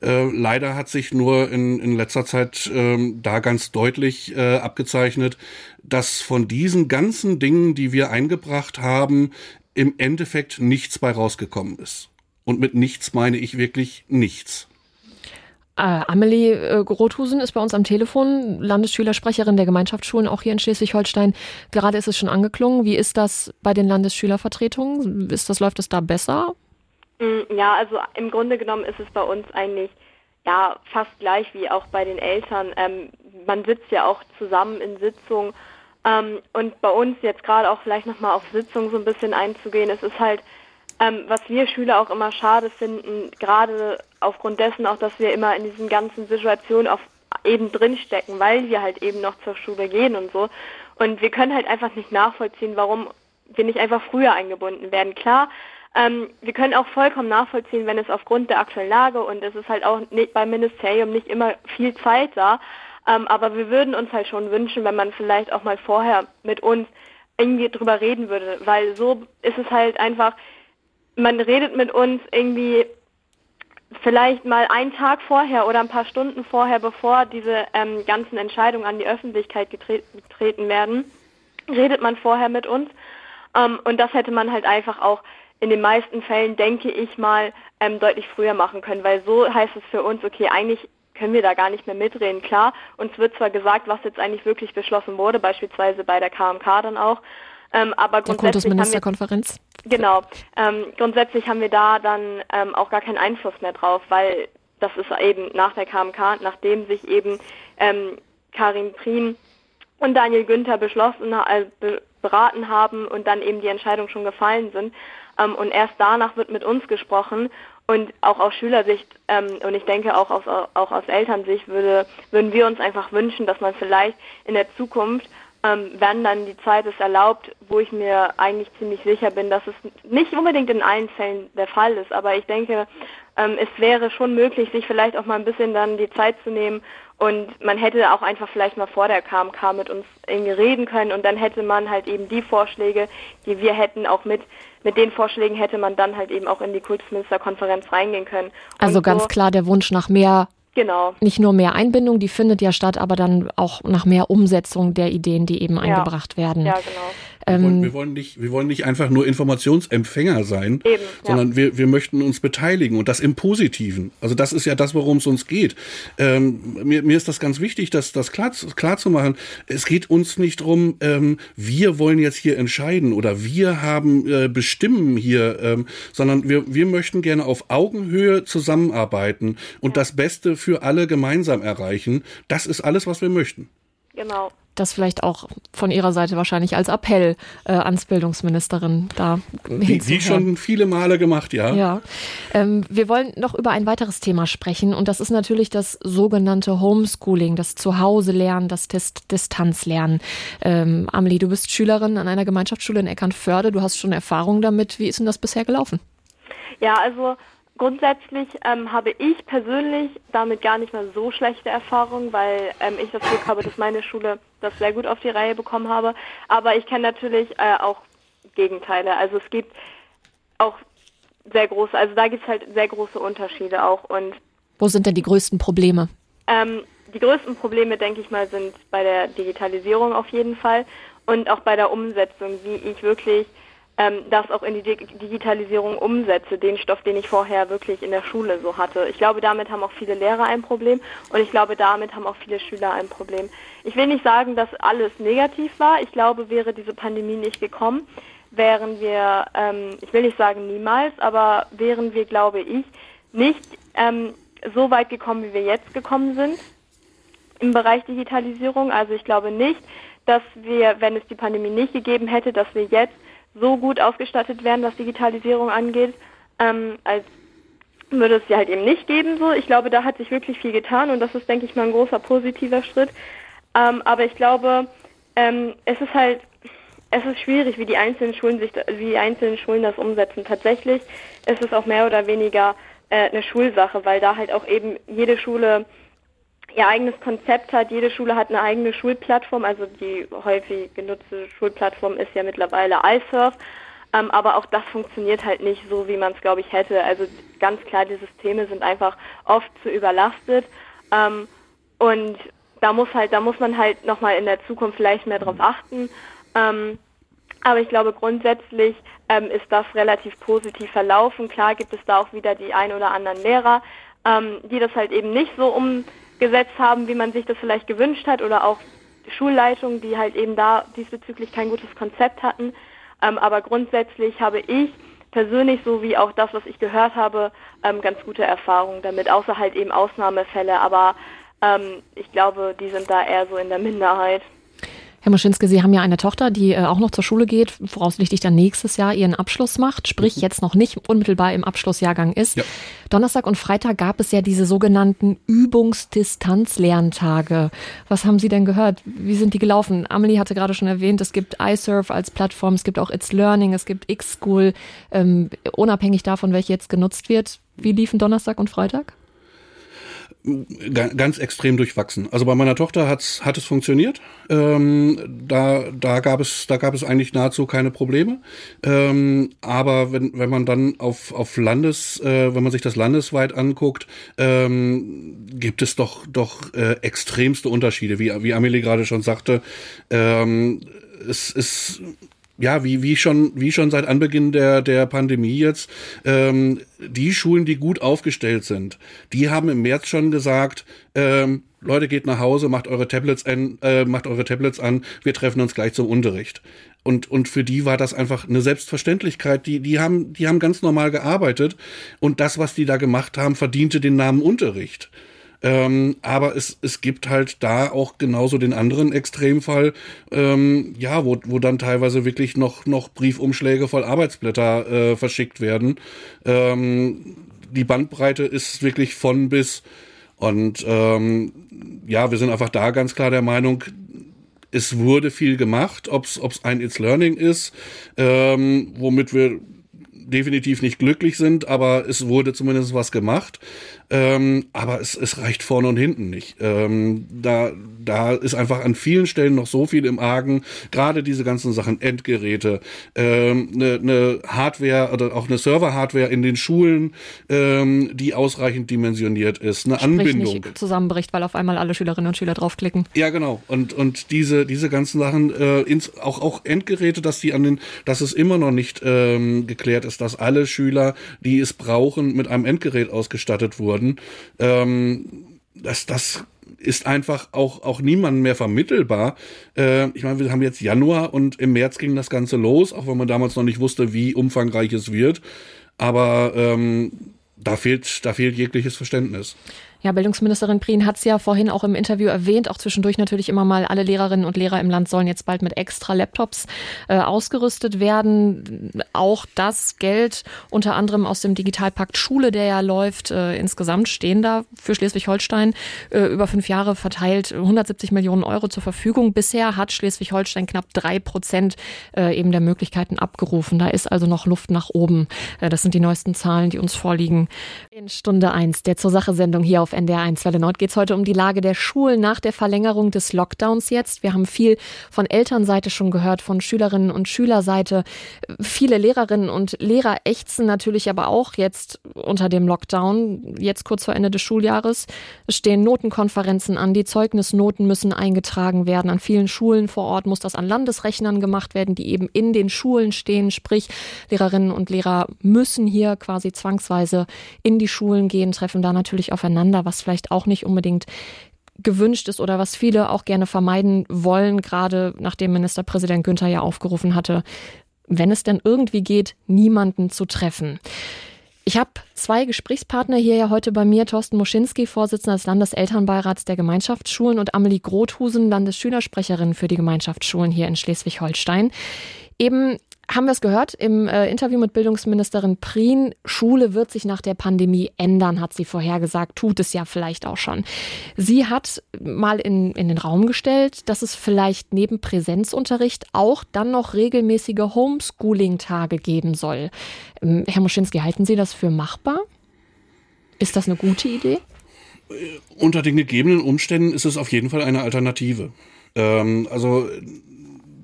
Äh, leider hat sich nur in, in letzter Zeit ähm, da ganz deutlich äh, abgezeichnet, dass von diesen ganzen Dingen, die wir eingebracht haben, im Endeffekt nichts bei rausgekommen ist. Und mit nichts meine ich wirklich nichts. Äh, Amelie äh, Rothusen ist bei uns am Telefon, Landesschülersprecherin der Gemeinschaftsschulen, auch hier in Schleswig-Holstein. Gerade ist es schon angeklungen. Wie ist das bei den Landesschülervertretungen? Ist das, läuft es da besser? Mm, ja, also im Grunde genommen ist es bei uns eigentlich ja fast gleich wie auch bei den Eltern. Ähm, man sitzt ja auch zusammen in Sitzungen ähm, und bei uns jetzt gerade auch vielleicht nochmal auf Sitzungen so ein bisschen einzugehen, es ist halt ähm, was wir Schüler auch immer schade finden, gerade aufgrund dessen auch, dass wir immer in diesen ganzen Situationen auf eben drinstecken, weil wir halt eben noch zur Schule gehen und so. Und wir können halt einfach nicht nachvollziehen, warum wir nicht einfach früher eingebunden werden. Klar, ähm, wir können auch vollkommen nachvollziehen, wenn es aufgrund der aktuellen Lage und es ist halt auch nicht, beim Ministerium nicht immer viel Zeit da. Ähm, aber wir würden uns halt schon wünschen, wenn man vielleicht auch mal vorher mit uns irgendwie drüber reden würde, weil so ist es halt einfach, man redet mit uns irgendwie vielleicht mal einen Tag vorher oder ein paar Stunden vorher, bevor diese ähm, ganzen Entscheidungen an die Öffentlichkeit getre getreten werden, redet man vorher mit uns. Ähm, und das hätte man halt einfach auch in den meisten Fällen, denke ich mal, ähm, deutlich früher machen können, weil so heißt es für uns, okay, eigentlich können wir da gar nicht mehr mitreden. Klar, uns wird zwar gesagt, was jetzt eigentlich wirklich beschlossen wurde, beispielsweise bei der KMK dann auch, ähm, aber grundsätzlich der Kultusministerkonferenz. Genau. Ähm, grundsätzlich haben wir da dann ähm, auch gar keinen Einfluss mehr drauf, weil das ist eben nach der KMK, nachdem sich eben ähm, Karin Prien und Daniel Günther beschlossen, äh, beraten haben und dann eben die Entscheidungen schon gefallen sind. Ähm, und erst danach wird mit uns gesprochen und auch aus Schülersicht ähm, und ich denke auch aus, auch aus Elternsicht würde, würden wir uns einfach wünschen, dass man vielleicht in der Zukunft ähm, wenn dann die Zeit es erlaubt, wo ich mir eigentlich ziemlich sicher bin, dass es nicht unbedingt in allen Fällen der Fall ist, aber ich denke, ähm, es wäre schon möglich, sich vielleicht auch mal ein bisschen dann die Zeit zu nehmen. Und man hätte auch einfach vielleicht mal vor der KMK mit uns irgendwie reden können. Und dann hätte man halt eben die Vorschläge, die wir hätten, auch mit mit den Vorschlägen hätte man dann halt eben auch in die Kultusministerkonferenz reingehen können. Also und ganz so, klar der Wunsch nach mehr Genau. Nicht nur mehr Einbindung, die findet ja statt, aber dann auch nach mehr Umsetzung der Ideen, die eben ja. eingebracht werden. Ja, genau. Wir wollen, ähm, wir, wollen nicht, wir wollen nicht einfach nur Informationsempfänger sein, Eben, sondern ja. wir, wir möchten uns beteiligen und das im Positiven. Also das ist ja das, worum es uns geht. Ähm, mir, mir ist das ganz wichtig, das, das klar, klar zu machen. Es geht uns nicht drum, ähm, wir wollen jetzt hier entscheiden oder wir haben äh, bestimmen hier, ähm, sondern wir, wir möchten gerne auf Augenhöhe zusammenarbeiten und ja. das Beste für alle gemeinsam erreichen. Das ist alles, was wir möchten. Genau das vielleicht auch von Ihrer Seite wahrscheinlich als Appell äh, ans Bildungsministerin da Wie, wie schon viele Male gemacht, ja. Ja. Ähm, wir wollen noch über ein weiteres Thema sprechen und das ist natürlich das sogenannte Homeschooling, das Zuhause-Lernen, das Dist Distanzlernen. Ähm, Amelie, du bist Schülerin an einer Gemeinschaftsschule in Eckernförde. Du hast schon Erfahrung damit. Wie ist denn das bisher gelaufen? Ja, also Grundsätzlich ähm, habe ich persönlich damit gar nicht mal so schlechte Erfahrungen, weil ähm, ich das Glück habe, dass meine Schule das sehr gut auf die Reihe bekommen habe. Aber ich kenne natürlich äh, auch Gegenteile. Also es gibt auch sehr große, also da gibt es halt sehr große Unterschiede auch. Und wo sind denn die größten Probleme? Ähm, die größten Probleme, denke ich mal, sind bei der Digitalisierung auf jeden Fall und auch bei der Umsetzung, wie ich wirklich ähm, das auch in die Digitalisierung umsetze, den Stoff, den ich vorher wirklich in der Schule so hatte. Ich glaube, damit haben auch viele Lehrer ein Problem und ich glaube, damit haben auch viele Schüler ein Problem. Ich will nicht sagen, dass alles negativ war. Ich glaube, wäre diese Pandemie nicht gekommen, wären wir, ähm, ich will nicht sagen niemals, aber wären wir, glaube ich, nicht ähm, so weit gekommen, wie wir jetzt gekommen sind im Bereich Digitalisierung. Also ich glaube nicht, dass wir, wenn es die Pandemie nicht gegeben hätte, dass wir jetzt so gut ausgestattet werden, was Digitalisierung angeht, ähm, als würde es sie halt eben nicht geben. So, ich glaube, da hat sich wirklich viel getan und das ist, denke ich mal, ein großer positiver Schritt. Ähm, aber ich glaube, ähm, es ist halt, es ist schwierig, wie die einzelnen Schulen sich, wie die einzelnen Schulen das umsetzen. Tatsächlich ist es auch mehr oder weniger äh, eine Schulsache, weil da halt auch eben jede Schule ihr eigenes Konzept hat. Jede Schule hat eine eigene Schulplattform. Also die häufig genutzte Schulplattform ist ja mittlerweile iSurf. Ähm, aber auch das funktioniert halt nicht so, wie man es, glaube ich, hätte. Also ganz klar, die Systeme sind einfach oft zu überlastet. Ähm, und da muss halt, da muss man halt nochmal in der Zukunft vielleicht mehr drauf achten. Ähm, aber ich glaube, grundsätzlich ähm, ist das relativ positiv verlaufen. Klar gibt es da auch wieder die ein oder anderen Lehrer, ähm, die das halt eben nicht so um gesetzt haben, wie man sich das vielleicht gewünscht hat oder auch Schulleitungen, die halt eben da diesbezüglich kein gutes Konzept hatten. Ähm, aber grundsätzlich habe ich persönlich, so wie auch das, was ich gehört habe, ähm, ganz gute Erfahrungen damit, außer halt eben Ausnahmefälle. Aber ähm, ich glaube, die sind da eher so in der Minderheit. Herr Moschinske, Sie haben ja eine Tochter, die äh, auch noch zur Schule geht, voraussichtlich dann nächstes Jahr ihren Abschluss macht, sprich mhm. jetzt noch nicht unmittelbar im Abschlussjahrgang ist. Ja. Donnerstag und Freitag gab es ja diese sogenannten Übungsdistanzlerntage. Was haben Sie denn gehört? Wie sind die gelaufen? Amelie hatte gerade schon erwähnt, es gibt iSurf als Plattform, es gibt auch It's Learning, es gibt X-School, ähm, unabhängig davon, welche jetzt genutzt wird. Wie liefen Donnerstag und Freitag? Ganz extrem durchwachsen. Also bei meiner Tochter hat's, hat es funktioniert. Ähm, da, da, gab es, da gab es eigentlich nahezu keine Probleme. Ähm, aber wenn, wenn man dann auf, auf Landes, äh, wenn man sich das landesweit anguckt, ähm, gibt es doch, doch äh, extremste Unterschiede, wie, wie Amelie gerade schon sagte. Ähm, es ist ja, wie, wie schon, wie schon seit Anbeginn der, der Pandemie jetzt, ähm, die Schulen, die gut aufgestellt sind, die haben im März schon gesagt, ähm, Leute, geht nach Hause, macht eure Tablets an, äh, macht eure Tablets an, wir treffen uns gleich zum Unterricht. Und, und für die war das einfach eine Selbstverständlichkeit. Die, die haben, die haben ganz normal gearbeitet und das, was die da gemacht haben, verdiente den Namen Unterricht. Ähm, aber es, es gibt halt da auch genauso den anderen Extremfall, ähm, ja, wo, wo dann teilweise wirklich noch, noch Briefumschläge voll Arbeitsblätter äh, verschickt werden. Ähm, die Bandbreite ist wirklich von bis. Und ähm, ja, wir sind einfach da ganz klar der Meinung, es wurde viel gemacht, ob es ein It's Learning ist, ähm, womit wir definitiv nicht glücklich sind, aber es wurde zumindest was gemacht. Ähm, aber es, es reicht vorne und hinten nicht. Ähm, da, da ist einfach an vielen Stellen noch so viel im Argen. Gerade diese ganzen Sachen, Endgeräte, ähm, eine, ne Hardware oder auch eine Server-Hardware in den Schulen, ähm, die ausreichend dimensioniert ist, eine Sprich Anbindung. Nicht zusammenbricht, weil auf einmal alle Schülerinnen und Schüler draufklicken. Ja, genau. Und, und diese, diese ganzen Sachen, äh, ins, auch, auch Endgeräte, dass die an den, dass es immer noch nicht ähm, geklärt ist, dass alle Schüler, die es brauchen, mit einem Endgerät ausgestattet wurden wurden, ähm, das, das ist einfach auch, auch niemandem mehr vermittelbar. Äh, ich meine, wir haben jetzt Januar und im März ging das Ganze los, auch wenn man damals noch nicht wusste, wie umfangreich es wird. Aber ähm, da fehlt, da fehlt jegliches Verständnis. Ja, Bildungsministerin Prien hat es ja vorhin auch im Interview erwähnt, auch zwischendurch natürlich immer mal, alle Lehrerinnen und Lehrer im Land sollen jetzt bald mit extra Laptops äh, ausgerüstet werden. Auch das Geld unter anderem aus dem Digitalpakt Schule, der ja läuft, äh, insgesamt stehen da für Schleswig-Holstein äh, über fünf Jahre verteilt 170 Millionen Euro zur Verfügung. Bisher hat Schleswig-Holstein knapp drei Prozent äh, eben der Möglichkeiten abgerufen. Da ist also noch Luft nach oben. Äh, das sind die neuesten Zahlen, die uns vorliegen. In Stunde eins der zur Sache Sendung hier auf auf NDR 1 Welle Nord geht es heute um die Lage der Schulen nach der Verlängerung des Lockdowns jetzt. Wir haben viel von Elternseite schon gehört, von Schülerinnen und Schülerseite. Viele Lehrerinnen und Lehrer ächzen natürlich aber auch jetzt unter dem Lockdown, jetzt kurz vor Ende des Schuljahres. Es stehen Notenkonferenzen an, die Zeugnisnoten müssen eingetragen werden. An vielen Schulen vor Ort muss das an Landesrechnern gemacht werden, die eben in den Schulen stehen. Sprich, Lehrerinnen und Lehrer müssen hier quasi zwangsweise in die Schulen gehen, treffen da natürlich aufeinander, was vielleicht auch nicht unbedingt gewünscht ist oder was viele auch gerne vermeiden wollen, gerade nachdem Ministerpräsident Günther ja aufgerufen hatte, wenn es denn irgendwie geht, niemanden zu treffen. Ich habe zwei Gesprächspartner hier ja heute bei mir, Thorsten Moschinski, Vorsitzender des Landeselternbeirats der Gemeinschaftsschulen und Amelie Grothusen, Landesschülersprecherin für die Gemeinschaftsschulen hier in Schleswig-Holstein. Eben haben wir es gehört im äh, Interview mit Bildungsministerin Prien. Schule wird sich nach der Pandemie ändern, hat sie vorhergesagt, tut es ja vielleicht auch schon. Sie hat mal in, in den Raum gestellt, dass es vielleicht neben Präsenzunterricht auch dann noch regelmäßige Homeschooling-Tage geben soll. Ähm, Herr Moschinski, halten Sie das für machbar? Ist das eine gute Idee? Unter den gegebenen Umständen ist es auf jeden Fall eine Alternative. Ähm, also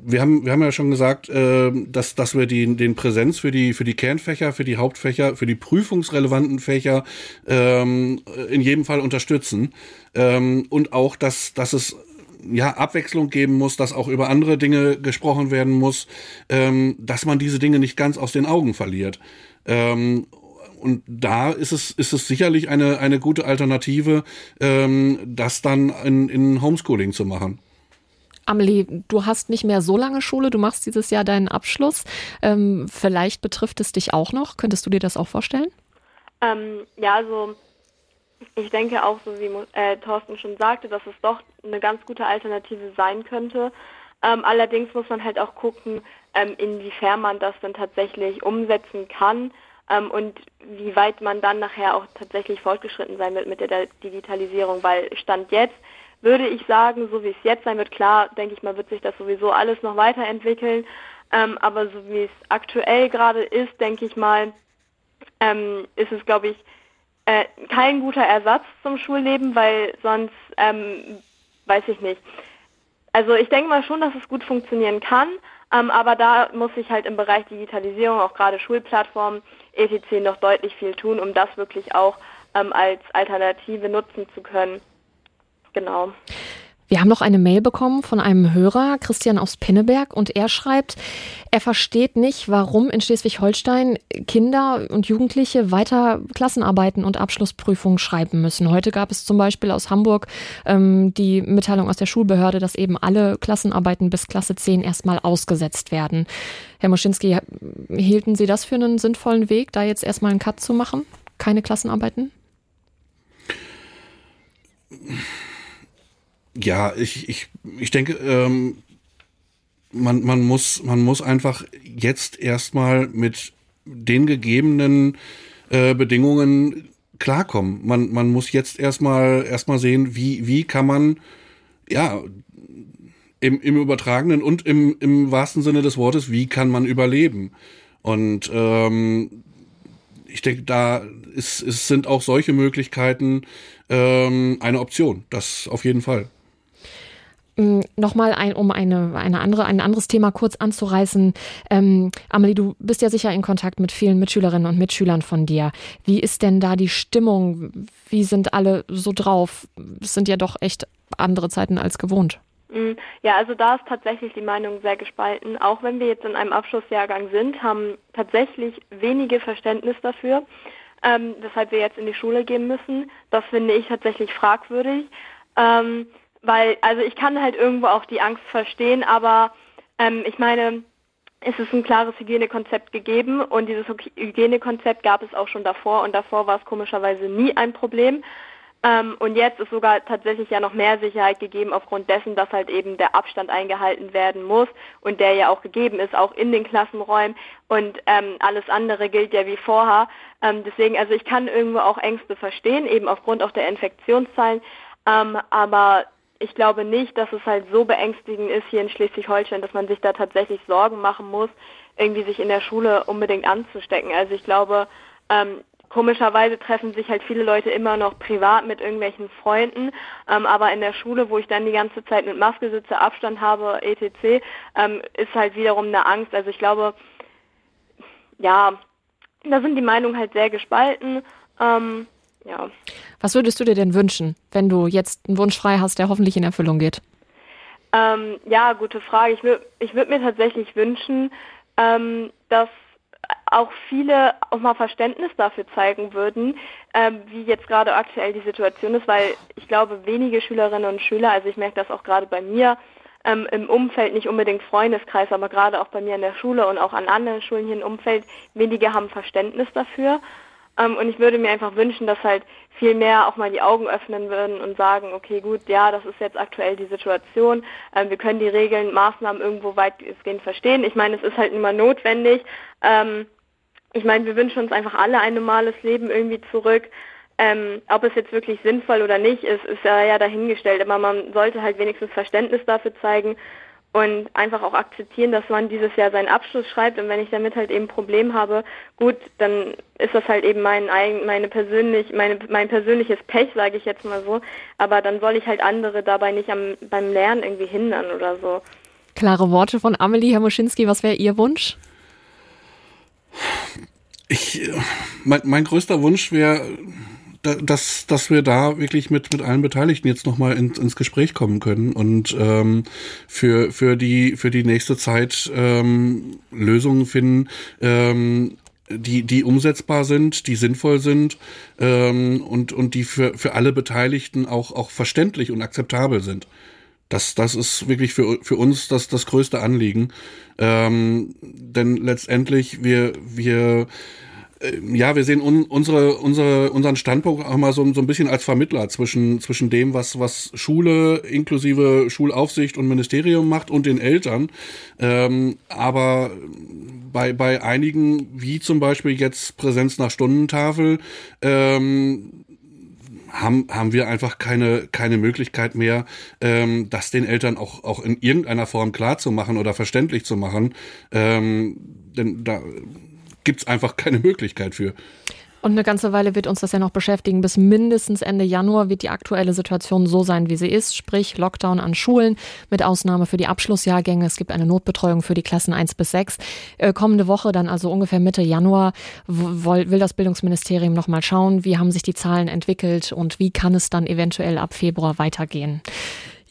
wir haben, wir haben ja schon gesagt, äh, dass, dass wir die, den Präsenz für die, für die Kernfächer, für die Hauptfächer, für die prüfungsrelevanten Fächer ähm, in jedem Fall unterstützen. Ähm, und auch, dass, dass es ja, Abwechslung geben muss, dass auch über andere Dinge gesprochen werden muss, ähm, dass man diese Dinge nicht ganz aus den Augen verliert. Ähm, und da ist es, ist es sicherlich eine, eine gute Alternative, ähm, das dann in, in Homeschooling zu machen. Amelie, du hast nicht mehr so lange Schule, du machst dieses Jahr deinen Abschluss. Ähm, vielleicht betrifft es dich auch noch. Könntest du dir das auch vorstellen? Ähm, ja, also ich denke auch, so wie äh, Thorsten schon sagte, dass es doch eine ganz gute Alternative sein könnte. Ähm, allerdings muss man halt auch gucken, ähm, inwiefern man das dann tatsächlich umsetzen kann ähm, und wie weit man dann nachher auch tatsächlich fortgeschritten sein wird mit der Digitalisierung, weil Stand jetzt würde ich sagen, so wie es jetzt sein wird, klar, denke ich mal, wird sich das sowieso alles noch weiterentwickeln. Ähm, aber so wie es aktuell gerade ist, denke ich mal, ähm, ist es, glaube ich, äh, kein guter Ersatz zum Schulleben, weil sonst, ähm, weiß ich nicht. Also ich denke mal schon, dass es gut funktionieren kann, ähm, aber da muss sich halt im Bereich Digitalisierung, auch gerade Schulplattformen, etc. noch deutlich viel tun, um das wirklich auch ähm, als Alternative nutzen zu können. Genau. Wir haben noch eine Mail bekommen von einem Hörer, Christian aus Pinneberg, und er schreibt, er versteht nicht, warum in Schleswig-Holstein Kinder und Jugendliche weiter Klassenarbeiten und Abschlussprüfungen schreiben müssen. Heute gab es zum Beispiel aus Hamburg ähm, die Mitteilung aus der Schulbehörde, dass eben alle Klassenarbeiten bis Klasse 10 erstmal ausgesetzt werden. Herr Moschinski, hielten Sie das für einen sinnvollen Weg, da jetzt erstmal einen Cut zu machen? Keine Klassenarbeiten? Ja, ich, ich, ich denke, ähm, man, man, muss, man muss einfach jetzt erstmal mit den gegebenen äh, Bedingungen klarkommen. Man, man muss jetzt erstmal erstmal sehen, wie, wie kann man ja im, im übertragenen und im, im wahrsten Sinne des Wortes, wie kann man überleben? Und ähm, ich denke, da ist, ist, sind auch solche Möglichkeiten ähm, eine Option. Das auf jeden Fall. Mm, nochmal ein, um eine, eine andere, ein anderes Thema kurz anzureißen. Ähm, Amelie, du bist ja sicher in Kontakt mit vielen Mitschülerinnen und Mitschülern von dir. Wie ist denn da die Stimmung? Wie sind alle so drauf? Es sind ja doch echt andere Zeiten als gewohnt. Mm, ja, also da ist tatsächlich die Meinung sehr gespalten. Auch wenn wir jetzt in einem Abschlussjahrgang sind, haben tatsächlich wenige Verständnis dafür, ähm, weshalb wir jetzt in die Schule gehen müssen. Das finde ich tatsächlich fragwürdig. Ähm, weil, also ich kann halt irgendwo auch die Angst verstehen, aber ähm, ich meine, es ist ein klares Hygienekonzept gegeben und dieses Hygienekonzept gab es auch schon davor und davor war es komischerweise nie ein Problem. Ähm, und jetzt ist sogar tatsächlich ja noch mehr Sicherheit gegeben aufgrund dessen, dass halt eben der Abstand eingehalten werden muss und der ja auch gegeben ist, auch in den Klassenräumen und ähm, alles andere gilt ja wie vorher. Ähm, deswegen, also ich kann irgendwo auch Ängste verstehen, eben aufgrund auch der Infektionszahlen, ähm, aber ich glaube nicht, dass es halt so beängstigend ist hier in Schleswig-Holstein, dass man sich da tatsächlich Sorgen machen muss, irgendwie sich in der Schule unbedingt anzustecken. Also ich glaube, ähm, komischerweise treffen sich halt viele Leute immer noch privat mit irgendwelchen Freunden, ähm, aber in der Schule, wo ich dann die ganze Zeit mit Maske sitze, Abstand habe, etc., ähm, ist halt wiederum eine Angst. Also ich glaube, ja, da sind die Meinungen halt sehr gespalten. Ähm, ja. Was würdest du dir denn wünschen, wenn du jetzt einen Wunsch frei hast, der hoffentlich in Erfüllung geht? Ähm, ja, gute Frage. Ich würde ich würd mir tatsächlich wünschen, ähm, dass auch viele auch mal Verständnis dafür zeigen würden, ähm, wie jetzt gerade aktuell die Situation ist, weil ich glaube, wenige Schülerinnen und Schüler, also ich merke das auch gerade bei mir ähm, im Umfeld, nicht unbedingt Freundeskreis, aber gerade auch bei mir in der Schule und auch an anderen Schulen hier im Umfeld, wenige haben Verständnis dafür. Ähm, und ich würde mir einfach wünschen, dass halt viel mehr auch mal die Augen öffnen würden und sagen, okay, gut, ja, das ist jetzt aktuell die Situation. Ähm, wir können die Regeln, Maßnahmen irgendwo weitgehend verstehen. Ich meine, es ist halt immer notwendig. Ähm, ich meine, wir wünschen uns einfach alle ein normales Leben irgendwie zurück. Ähm, ob es jetzt wirklich sinnvoll oder nicht ist, ist ja, ja dahingestellt. Aber man sollte halt wenigstens Verständnis dafür zeigen und einfach auch akzeptieren, dass man dieses Jahr seinen Abschluss schreibt und wenn ich damit halt eben ein Problem habe, gut, dann ist das halt eben mein meine persönlich meine mein persönliches Pech, sage ich jetzt mal so, aber dann soll ich halt andere dabei nicht am, beim Lernen irgendwie hindern oder so. Klare Worte von Amelie Herr Moschinski, was wäre Ihr Wunsch? Ich mein, mein größter Wunsch wäre dass, dass wir da wirklich mit, mit allen Beteiligten jetzt nochmal in, ins Gespräch kommen können und ähm, für, für, die, für die nächste Zeit ähm, Lösungen finden, ähm, die, die umsetzbar sind, die sinnvoll sind ähm, und, und die für, für alle Beteiligten auch, auch verständlich und akzeptabel sind. Das, das ist wirklich für, für uns das, das größte Anliegen. Ähm, denn letztendlich, wir, wir ja, wir sehen un, unsere, unsere, unseren Standpunkt auch mal so, so ein bisschen als Vermittler zwischen, zwischen dem, was, was Schule inklusive Schulaufsicht und Ministerium macht und den Eltern. Ähm, aber bei, bei einigen, wie zum Beispiel jetzt Präsenz nach Stundentafel, ähm, haben, haben wir einfach keine, keine Möglichkeit mehr, ähm, das den Eltern auch, auch in irgendeiner Form klar zu machen oder verständlich zu machen. Ähm, denn da gibt es einfach keine Möglichkeit für. Und eine ganze Weile wird uns das ja noch beschäftigen. Bis mindestens Ende Januar wird die aktuelle Situation so sein, wie sie ist, sprich Lockdown an Schulen mit Ausnahme für die Abschlussjahrgänge. Es gibt eine Notbetreuung für die Klassen 1 bis 6. Äh, kommende Woche, dann also ungefähr Mitte Januar, will das Bildungsministerium nochmal schauen, wie haben sich die Zahlen entwickelt und wie kann es dann eventuell ab Februar weitergehen.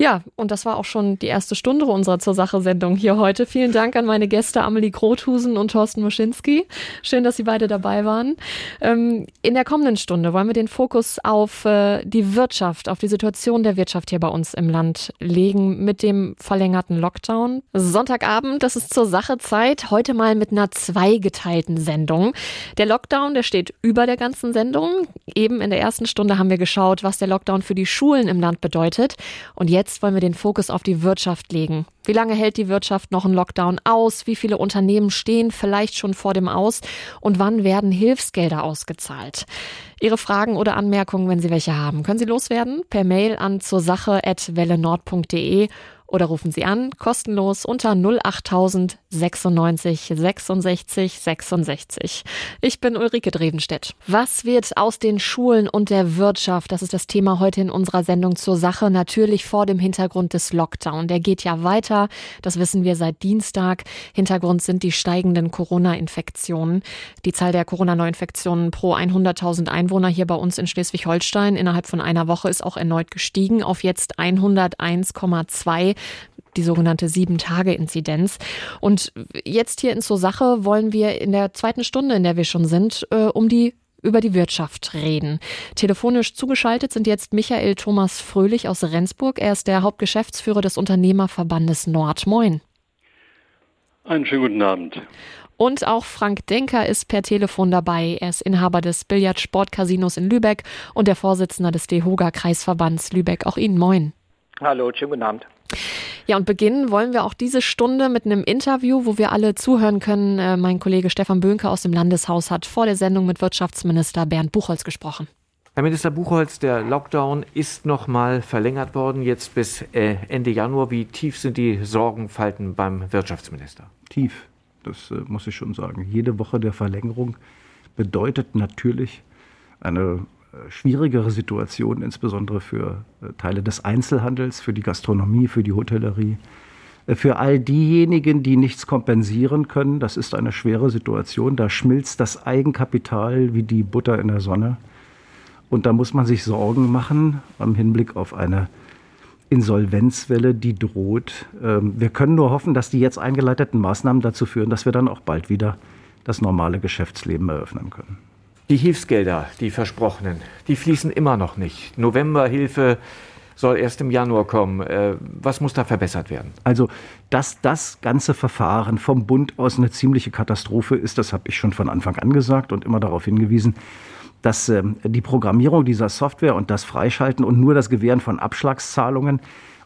Ja, und das war auch schon die erste Stunde unserer zur Sache Sendung hier heute. Vielen Dank an meine Gäste Amelie Grothusen und Thorsten Moschinski. Schön, dass Sie beide dabei waren. Ähm, in der kommenden Stunde wollen wir den Fokus auf äh, die Wirtschaft, auf die Situation der Wirtschaft hier bei uns im Land legen mit dem verlängerten Lockdown. Sonntagabend, das ist zur Sache Zeit. Heute mal mit einer zweigeteilten Sendung. Der Lockdown, der steht über der ganzen Sendung. Eben in der ersten Stunde haben wir geschaut, was der Lockdown für die Schulen im Land bedeutet. Und jetzt Jetzt wollen wir den Fokus auf die Wirtschaft legen. Wie lange hält die Wirtschaft noch einen Lockdown aus? Wie viele Unternehmen stehen vielleicht schon vor dem Aus? Und wann werden Hilfsgelder ausgezahlt? Ihre Fragen oder Anmerkungen, wenn Sie welche haben, können Sie loswerden per Mail an zur Sache at wellenord.de oder rufen Sie an, kostenlos unter 08000 96 66 66. Ich bin Ulrike Drevenstedt. Was wird aus den Schulen und der Wirtschaft? Das ist das Thema heute in unserer Sendung zur Sache. Natürlich vor dem Hintergrund des Lockdown. Der geht ja weiter. Das wissen wir seit Dienstag. Hintergrund sind die steigenden Corona-Infektionen. Die Zahl der Corona-Neuinfektionen pro 100.000 Einwohner hier bei uns in Schleswig-Holstein innerhalb von einer Woche ist auch erneut gestiegen auf jetzt 101,2 die sogenannte Sieben-Tage-Inzidenz. Und jetzt hier in zur Sache wollen wir in der zweiten Stunde, in der wir schon sind, äh, um die über die Wirtschaft reden. Telefonisch zugeschaltet sind jetzt Michael Thomas Fröhlich aus Rendsburg. Er ist der Hauptgeschäftsführer des Unternehmerverbandes Nord. Moin. Einen schönen guten Abend. Und auch Frank Denker ist per Telefon dabei. Er ist Inhaber des Billard-Sportcasinos in Lübeck und der Vorsitzende des DEHOGA-Kreisverbands Lübeck. Auch Ihnen moin. Hallo, schönen guten Abend. Ja, und beginnen wollen wir auch diese Stunde mit einem Interview, wo wir alle zuhören können. Äh, mein Kollege Stefan Böhnke aus dem Landeshaus hat vor der Sendung mit Wirtschaftsminister Bernd Buchholz gesprochen. Herr Minister Buchholz, der Lockdown ist noch mal verlängert worden, jetzt bis äh, Ende Januar. Wie tief sind die Sorgenfalten beim Wirtschaftsminister? Tief, das äh, muss ich schon sagen. Jede Woche der Verlängerung bedeutet natürlich eine schwierigere Situation, insbesondere für äh, Teile des Einzelhandels, für die Gastronomie, für die Hotellerie. Äh, für all diejenigen, die nichts kompensieren können, das ist eine schwere Situation. Da schmilzt das Eigenkapital wie die Butter in der Sonne. Und da muss man sich Sorgen machen am Hinblick auf eine Insolvenzwelle, die droht. Ähm, wir können nur hoffen, dass die jetzt eingeleiteten Maßnahmen dazu führen, dass wir dann auch bald wieder das normale Geschäftsleben eröffnen können. Die Hilfsgelder, die versprochenen, die fließen immer noch nicht. Novemberhilfe soll erst im Januar kommen. Äh, was muss da verbessert werden? Also, dass das ganze Verfahren vom Bund aus eine ziemliche Katastrophe ist, das habe ich schon von Anfang an gesagt und immer darauf hingewiesen, dass äh, die Programmierung dieser Software und das Freischalten und nur das Gewähren von Abschlagszahlungen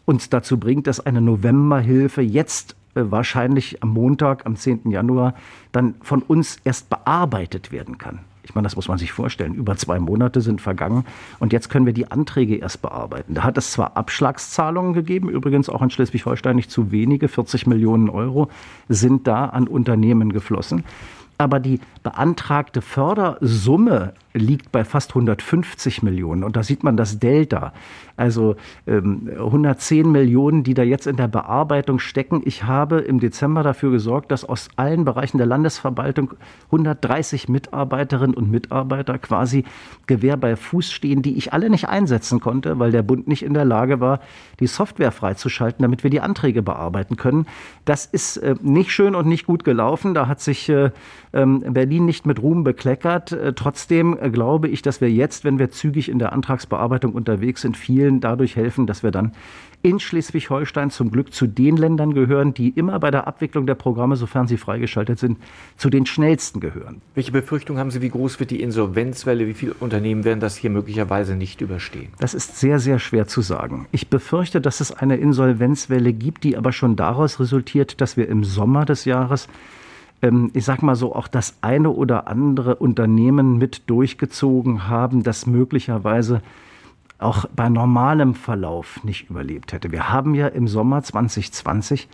uns dazu bringt, dass eine Novemberhilfe jetzt äh, wahrscheinlich am Montag, am 10. Januar, dann von uns erst bearbeitet werden kann. Ich meine, das muss man sich vorstellen. Über zwei Monate sind vergangen und jetzt können wir die Anträge erst bearbeiten. Da hat es zwar Abschlagszahlungen gegeben, übrigens auch in Schleswig-Holstein nicht zu wenige, 40 Millionen Euro sind da an Unternehmen geflossen. Aber die beantragte Fördersumme liegt bei fast 150 Millionen. Und da sieht man das Delta. Also ähm, 110 Millionen, die da jetzt in der Bearbeitung stecken. Ich habe im Dezember dafür gesorgt, dass aus allen Bereichen der Landesverwaltung 130 Mitarbeiterinnen und Mitarbeiter quasi Gewehr bei Fuß stehen, die ich alle nicht einsetzen konnte, weil der Bund nicht in der Lage war, die Software freizuschalten, damit wir die Anträge bearbeiten können. Das ist äh, nicht schön und nicht gut gelaufen. Da hat sich äh, ähm, Berlin nicht mit Ruhm bekleckert. Äh, trotzdem äh, glaube ich, dass wir jetzt, wenn wir zügig in der Antragsbearbeitung unterwegs sind, vielen dadurch helfen, dass wir dann in Schleswig-Holstein zum Glück zu den Ländern gehören, die immer bei der Abwicklung der Programme, sofern sie freigeschaltet sind, zu den schnellsten gehören. Welche Befürchtung haben Sie, wie groß wird die Insolvenzwelle? Wie viele Unternehmen werden das hier möglicherweise nicht überstehen? Das ist sehr, sehr schwer zu sagen. Ich befürchte, dass es eine Insolvenzwelle gibt, die aber schon daraus resultiert, dass wir im Sommer des Jahres ähm, ich sag mal so, auch das eine oder andere Unternehmen mit durchgezogen haben, das möglicherweise auch bei normalem Verlauf nicht überlebt hätte. Wir haben ja im Sommer 2020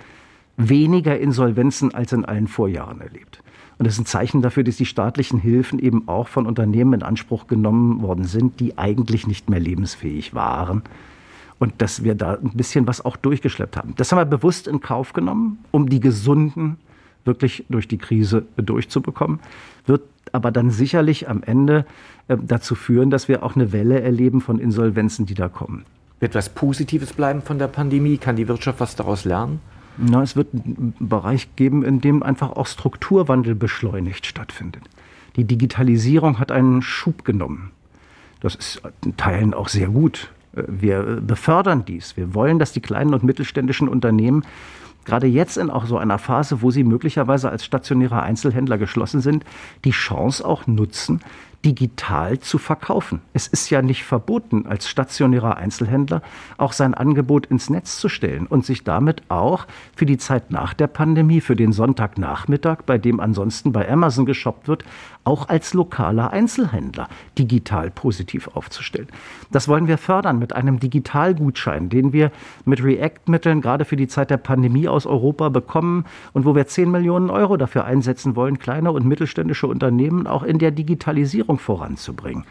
weniger Insolvenzen als in allen Vorjahren erlebt. Und das ist ein Zeichen dafür, dass die staatlichen Hilfen eben auch von Unternehmen in Anspruch genommen worden sind, die eigentlich nicht mehr lebensfähig waren. Und dass wir da ein bisschen was auch durchgeschleppt haben. Das haben wir bewusst in Kauf genommen, um die gesunden wirklich durch die Krise durchzubekommen, wird aber dann sicherlich am Ende dazu führen, dass wir auch eine Welle erleben von Insolvenzen, die da kommen. Wird was Positives bleiben von der Pandemie? Kann die Wirtschaft was daraus lernen? Na, es wird einen Bereich geben, in dem einfach auch Strukturwandel beschleunigt stattfindet. Die Digitalisierung hat einen Schub genommen. Das ist in Teilen auch sehr gut. Äh, wir befördern dies. Wir wollen, dass die kleinen und mittelständischen Unternehmen gerade jetzt in auch so einer Phase, wo sie möglicherweise als stationärer Einzelhändler geschlossen sind, die Chance auch nutzen, digital zu verkaufen. Es ist ja nicht verboten, als stationärer Einzelhändler auch sein Angebot ins Netz zu stellen und sich damit auch für die Zeit nach der Pandemie, für den Sonntagnachmittag, bei dem ansonsten bei Amazon geshoppt wird, auch als lokaler Einzelhändler digital positiv aufzustellen. Das wollen wir fördern mit einem Digitalgutschein, den wir mit React-Mitteln gerade für die Zeit der Pandemie aus Europa bekommen und wo wir 10 Millionen Euro dafür einsetzen wollen, kleine und mittelständische Unternehmen auch in der Digitalisierung voranzubringen.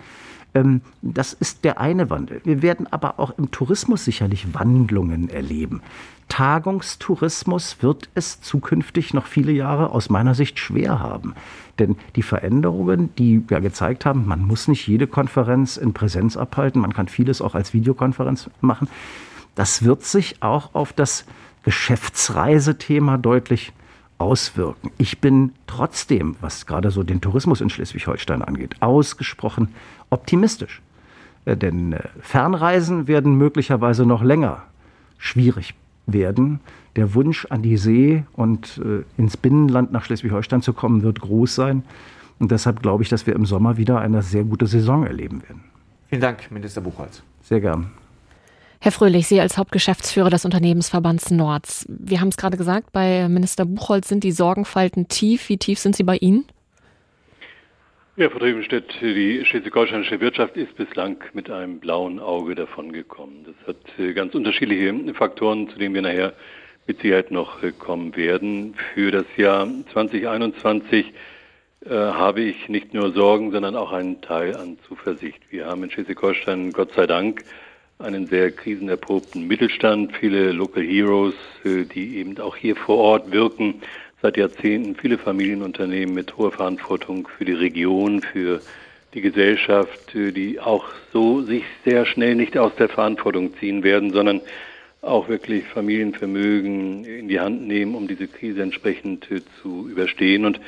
Ähm, das ist der eine Wandel. Wir werden aber auch im Tourismus sicherlich Wandlungen erleben. Tagungstourismus wird es zukünftig noch viele Jahre aus meiner Sicht schwer haben. Denn die Veränderungen, die ja gezeigt haben, man muss nicht jede Konferenz in Präsenz abhalten, man kann vieles auch als Videokonferenz machen, das wird sich auch auf das Geschäftsreisethema deutlich auswirken. Ich bin trotzdem, was gerade so den Tourismus in Schleswig-Holstein angeht, ausgesprochen optimistisch. Äh, denn äh, Fernreisen werden möglicherweise noch länger schwierig werden. Der Wunsch an die See und äh, ins Binnenland nach Schleswig-Holstein zu kommen, wird groß sein. Und deshalb glaube ich, dass wir im Sommer wieder eine sehr gute Saison erleben werden. Vielen Dank, Minister Buchholz. Sehr gern. Herr Fröhlich, Sie als Hauptgeschäftsführer des Unternehmensverbands Nords. Wir haben es gerade gesagt, bei Minister Buchholz sind die Sorgenfalten tief. Wie tief sind sie bei Ihnen? Ja, Frau Drübenstedt, die schleswig-holsteinische Wirtschaft ist bislang mit einem blauen Auge davongekommen. Das hat äh, ganz unterschiedliche Faktoren, zu denen wir nachher mit Sicherheit noch äh, kommen werden. Für das Jahr 2021 äh, habe ich nicht nur Sorgen, sondern auch einen Teil an Zuversicht. Wir haben in Schleswig-Holstein Gott sei Dank einen sehr krisenerprobten Mittelstand, viele Local Heroes, äh, die eben auch hier vor Ort wirken, seit Jahrzehnten viele Familienunternehmen mit hoher Verantwortung für die Region, für die Gesellschaft, äh, die auch so sich sehr schnell nicht aus der Verantwortung ziehen werden, sondern auch wirklich Familienvermögen in die Hand nehmen, um diese Krise entsprechend äh, zu überstehen. Und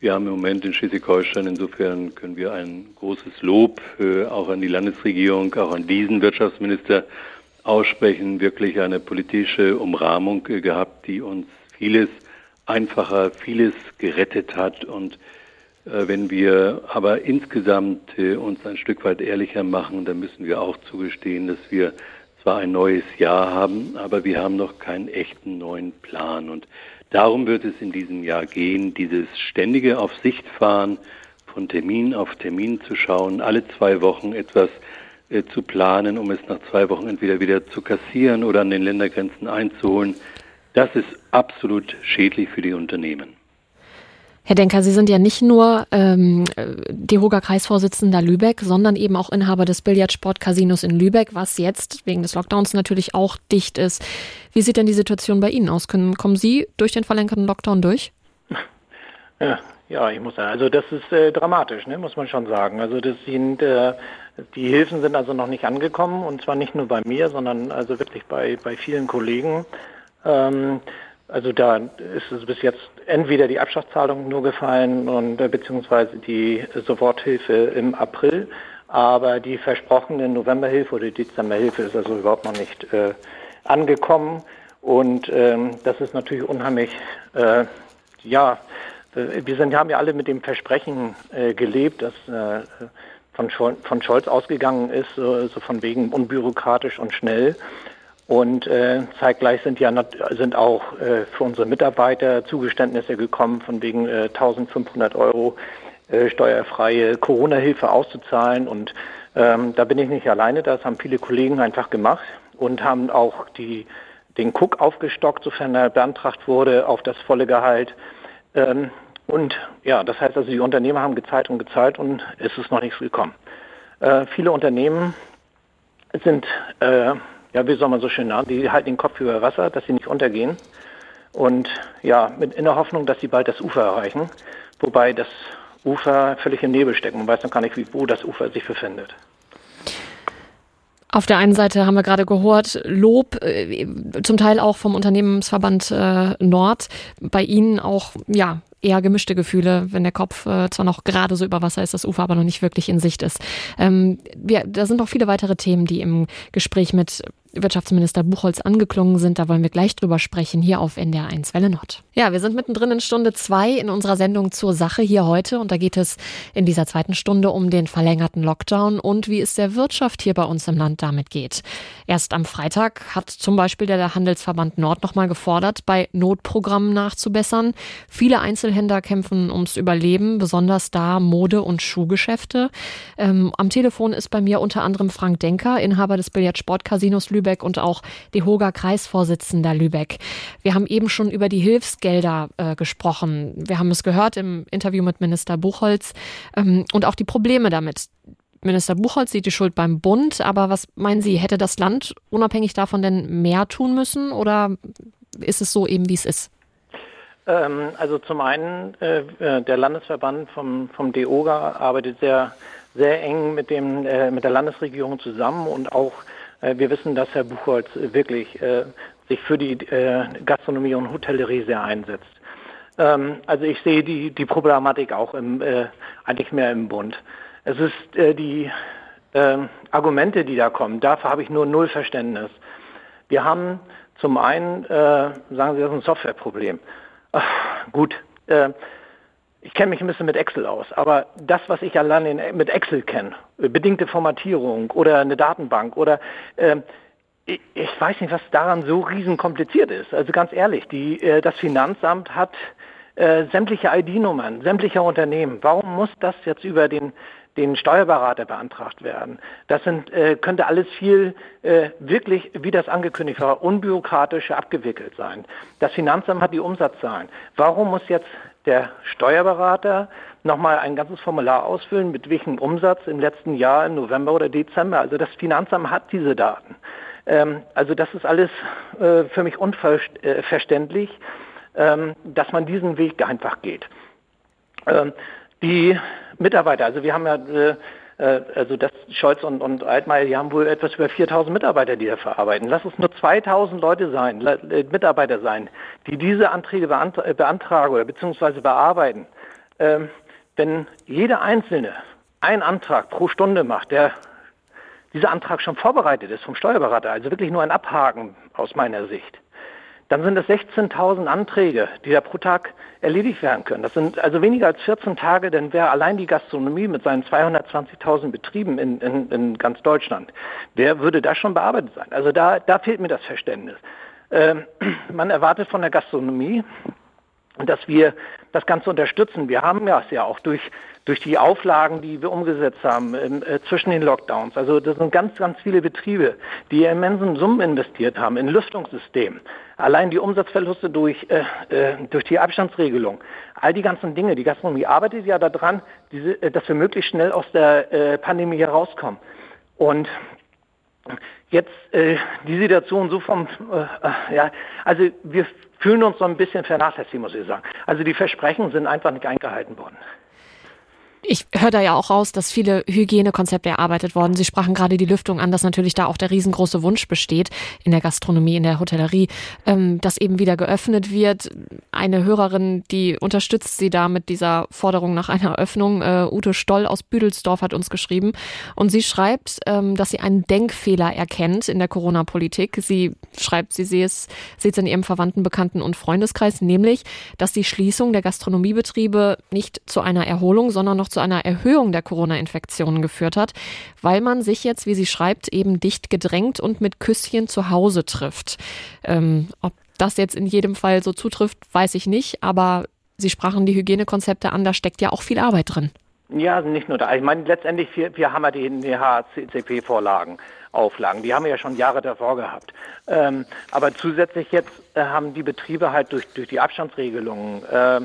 wir haben im Moment in Schleswig-Holstein, insofern können wir ein großes Lob äh, auch an die Landesregierung, auch an diesen Wirtschaftsminister aussprechen, wirklich eine politische Umrahmung äh, gehabt, die uns vieles einfacher, vieles gerettet hat. Und äh, wenn wir aber insgesamt äh, uns ein Stück weit ehrlicher machen, dann müssen wir auch zugestehen, dass wir zwar ein neues Jahr haben, aber wir haben noch keinen echten neuen Plan. Und darum wird es in diesem Jahr gehen, dieses ständige Auf Sicht fahren, von Termin auf Termin zu schauen, alle zwei Wochen etwas äh, zu planen, um es nach zwei Wochen entweder wieder zu kassieren oder an den Ländergrenzen einzuholen. Das ist absolut schädlich für die Unternehmen. Herr Denker, Sie sind ja nicht nur ähm, DEHOGA-Kreisvorsitzender Lübeck, sondern eben auch Inhaber des Billardsport-Casinos in Lübeck, was jetzt wegen des Lockdowns natürlich auch dicht ist. Wie sieht denn die Situation bei Ihnen aus? Können, kommen Sie durch den verlängerten Lockdown durch? Ja, ja ich muss sagen, also das ist äh, dramatisch, ne, muss man schon sagen. Also das sind äh, die Hilfen sind also noch nicht angekommen und zwar nicht nur bei mir, sondern also wirklich bei, bei vielen Kollegen. Ähm, also da ist es bis jetzt entweder die Abschlagszahlung nur gefallen und äh, beziehungsweise die Soforthilfe im April, aber die versprochene Novemberhilfe oder Dezemberhilfe ist also überhaupt noch nicht äh, angekommen. Und ähm, das ist natürlich unheimlich, äh, ja, äh, wir sind, haben ja alle mit dem Versprechen äh, gelebt, das äh, von, Scholz, von Scholz ausgegangen ist, so, so von wegen unbürokratisch und schnell. Und äh, zeitgleich sind ja sind auch äh, für unsere Mitarbeiter Zugeständnisse gekommen, von wegen äh, 1500 Euro äh, steuerfreie Corona-Hilfe auszuzahlen. Und ähm, da bin ich nicht alleine, das haben viele Kollegen einfach gemacht und haben auch die, den Cook aufgestockt, sofern er beantragt wurde, auf das volle Gehalt. Ähm, und ja, das heißt also, die Unternehmer haben gezahlt und gezahlt und es ist noch nichts gekommen. Äh, viele Unternehmen sind äh, ja, wie soll man so schön sagen, die halten den Kopf über Wasser, dass sie nicht untergehen. Und ja, mit in der Hoffnung, dass sie bald das Ufer erreichen. Wobei das Ufer völlig im Nebel steckt. Man weiß noch gar nicht, wo das Ufer sich befindet. Auf der einen Seite haben wir gerade gehört, Lob, äh, zum Teil auch vom Unternehmensverband äh, Nord. Bei Ihnen auch, ja, eher gemischte Gefühle, wenn der Kopf äh, zwar noch gerade so über Wasser ist, das Ufer aber noch nicht wirklich in Sicht ist. Ähm, wir, da sind noch viele weitere Themen, die im Gespräch mit Wirtschaftsminister Buchholz angeklungen sind. Da wollen wir gleich drüber sprechen, hier auf NDR 1 Welle Nord. Ja, wir sind mittendrin in Stunde zwei in unserer Sendung zur Sache hier heute. Und da geht es in dieser zweiten Stunde um den verlängerten Lockdown und wie es der Wirtschaft hier bei uns im Land damit geht. Erst am Freitag hat zum Beispiel der Handelsverband Nord nochmal gefordert, bei Notprogrammen nachzubessern. Viele Einzelhändler kämpfen ums Überleben, besonders da Mode- und Schuhgeschäfte. Ähm, am Telefon ist bei mir unter anderem Frank Denker, Inhaber des Billardsportcasinos Lübeck Lübeck und auch DEHOGA Kreisvorsitzender Lübeck. Wir haben eben schon über die Hilfsgelder äh, gesprochen. Wir haben es gehört im Interview mit Minister Buchholz ähm, und auch die Probleme damit. Minister Buchholz sieht die Schuld beim Bund, aber was meinen Sie, hätte das Land unabhängig davon denn mehr tun müssen oder ist es so eben, wie es ist? Ähm, also zum einen, äh, äh der Landesverband vom, vom DEOGA arbeitet sehr, sehr eng mit, dem, äh, mit der Landesregierung zusammen und auch wir wissen, dass Herr Buchholz wirklich äh, sich für die äh, Gastronomie und Hotellerie sehr einsetzt. Ähm, also ich sehe die, die Problematik auch im, eigentlich mehr im Bund. Es ist die ähm, Argumente, die da kommen, dafür habe ich nur null Verständnis. Wir haben zum einen, äh, sagen Sie, das ist ein Softwareproblem. Gut, äh, ich kenne mich ein bisschen mit Excel aus, aber das, was ich allein mit Excel kenne, bedingte Formatierung oder eine Datenbank oder äh, ich, ich, weiß nicht, was daran so riesenkompliziert ist. Also ganz ehrlich, die, äh, das Finanzamt hat äh, sämtliche ID-Nummern, sämtlicher Unternehmen. Warum muss das jetzt über den den Steuerberater beantragt werden. Das sind, äh, könnte alles viel äh, wirklich, wie das angekündigt war, unbürokratisch abgewickelt sein. Das Finanzamt hat die Umsatzzahlen. Warum muss jetzt der Steuerberater nochmal ein ganzes Formular ausfüllen, mit welchem Umsatz im letzten Jahr, im November oder Dezember. Also das Finanzamt hat diese Daten. Ähm, also das ist alles äh, für mich unverständlich, äh, ähm, dass man diesen Weg einfach geht. Ähm, die Mitarbeiter, also wir haben ja äh, also das Scholz und, und Altmaier, die haben wohl etwas über 4000 Mitarbeiter, die da verarbeiten. Lass es nur 2000 Leute sein, äh, Mitarbeiter sein, die diese Anträge äh, beantragen oder beziehungsweise bearbeiten. Ähm, wenn jeder Einzelne einen Antrag pro Stunde macht, der dieser Antrag schon vorbereitet ist vom Steuerberater, also wirklich nur ein Abhaken aus meiner Sicht, dann sind es 16.000 Anträge, die da pro Tag erledigt werden können. Das sind also weniger als 14 Tage, denn wäre allein die Gastronomie mit seinen 220.000 Betrieben in, in, in, ganz Deutschland, wer würde da schon bearbeitet sein? Also da, da fehlt mir das Verständnis. Ähm, man erwartet von der Gastronomie, dass wir das Ganze unterstützen. Wir haben ja es ja auch durch, durch die Auflagen, die wir umgesetzt haben äh, zwischen den Lockdowns. Also das sind ganz, ganz viele Betriebe, die immensen Summen investiert haben in Lüftungssystem. Allein die Umsatzverluste durch, äh, äh, durch die Abstandsregelung. All die ganzen Dinge. Die Gastronomie arbeitet ja daran, diese, äh, dass wir möglichst schnell aus der äh, Pandemie herauskommen. Und jetzt äh, die Situation so vom, äh, ja, also wir fühlen uns so ein bisschen vernachlässigt, muss ich sagen. Also die Versprechen sind einfach nicht eingehalten worden. Ich höre da ja auch raus, dass viele Hygienekonzepte erarbeitet worden. Sie sprachen gerade die Lüftung an, dass natürlich da auch der riesengroße Wunsch besteht in der Gastronomie, in der Hotellerie, ähm, dass eben wieder geöffnet wird. Eine Hörerin, die unterstützt sie da mit dieser Forderung nach einer Öffnung. Äh, Ute Stoll aus Büdelsdorf hat uns geschrieben und sie schreibt, ähm, dass sie einen Denkfehler erkennt in der Corona-Politik. Sie schreibt, sie sehe es, sieht es in ihrem Verwandten, Bekannten und Freundeskreis, nämlich, dass die Schließung der Gastronomiebetriebe nicht zu einer Erholung, sondern noch zu einer Erhöhung der Corona-Infektionen geführt hat, weil man sich jetzt, wie sie schreibt, eben dicht gedrängt und mit Küsschen zu Hause trifft. Ähm, ob das jetzt in jedem Fall so zutrifft, weiß ich nicht, aber Sie sprachen die Hygienekonzepte an, da steckt ja auch viel Arbeit drin. Ja, nicht nur da. Ich meine, letztendlich, wir, wir haben ja die, die HCCP-Vorlagen, Auflagen. Die haben wir ja schon Jahre davor gehabt. Ähm, aber zusätzlich jetzt äh, haben die Betriebe halt durch, durch die Abstandsregelungen äh,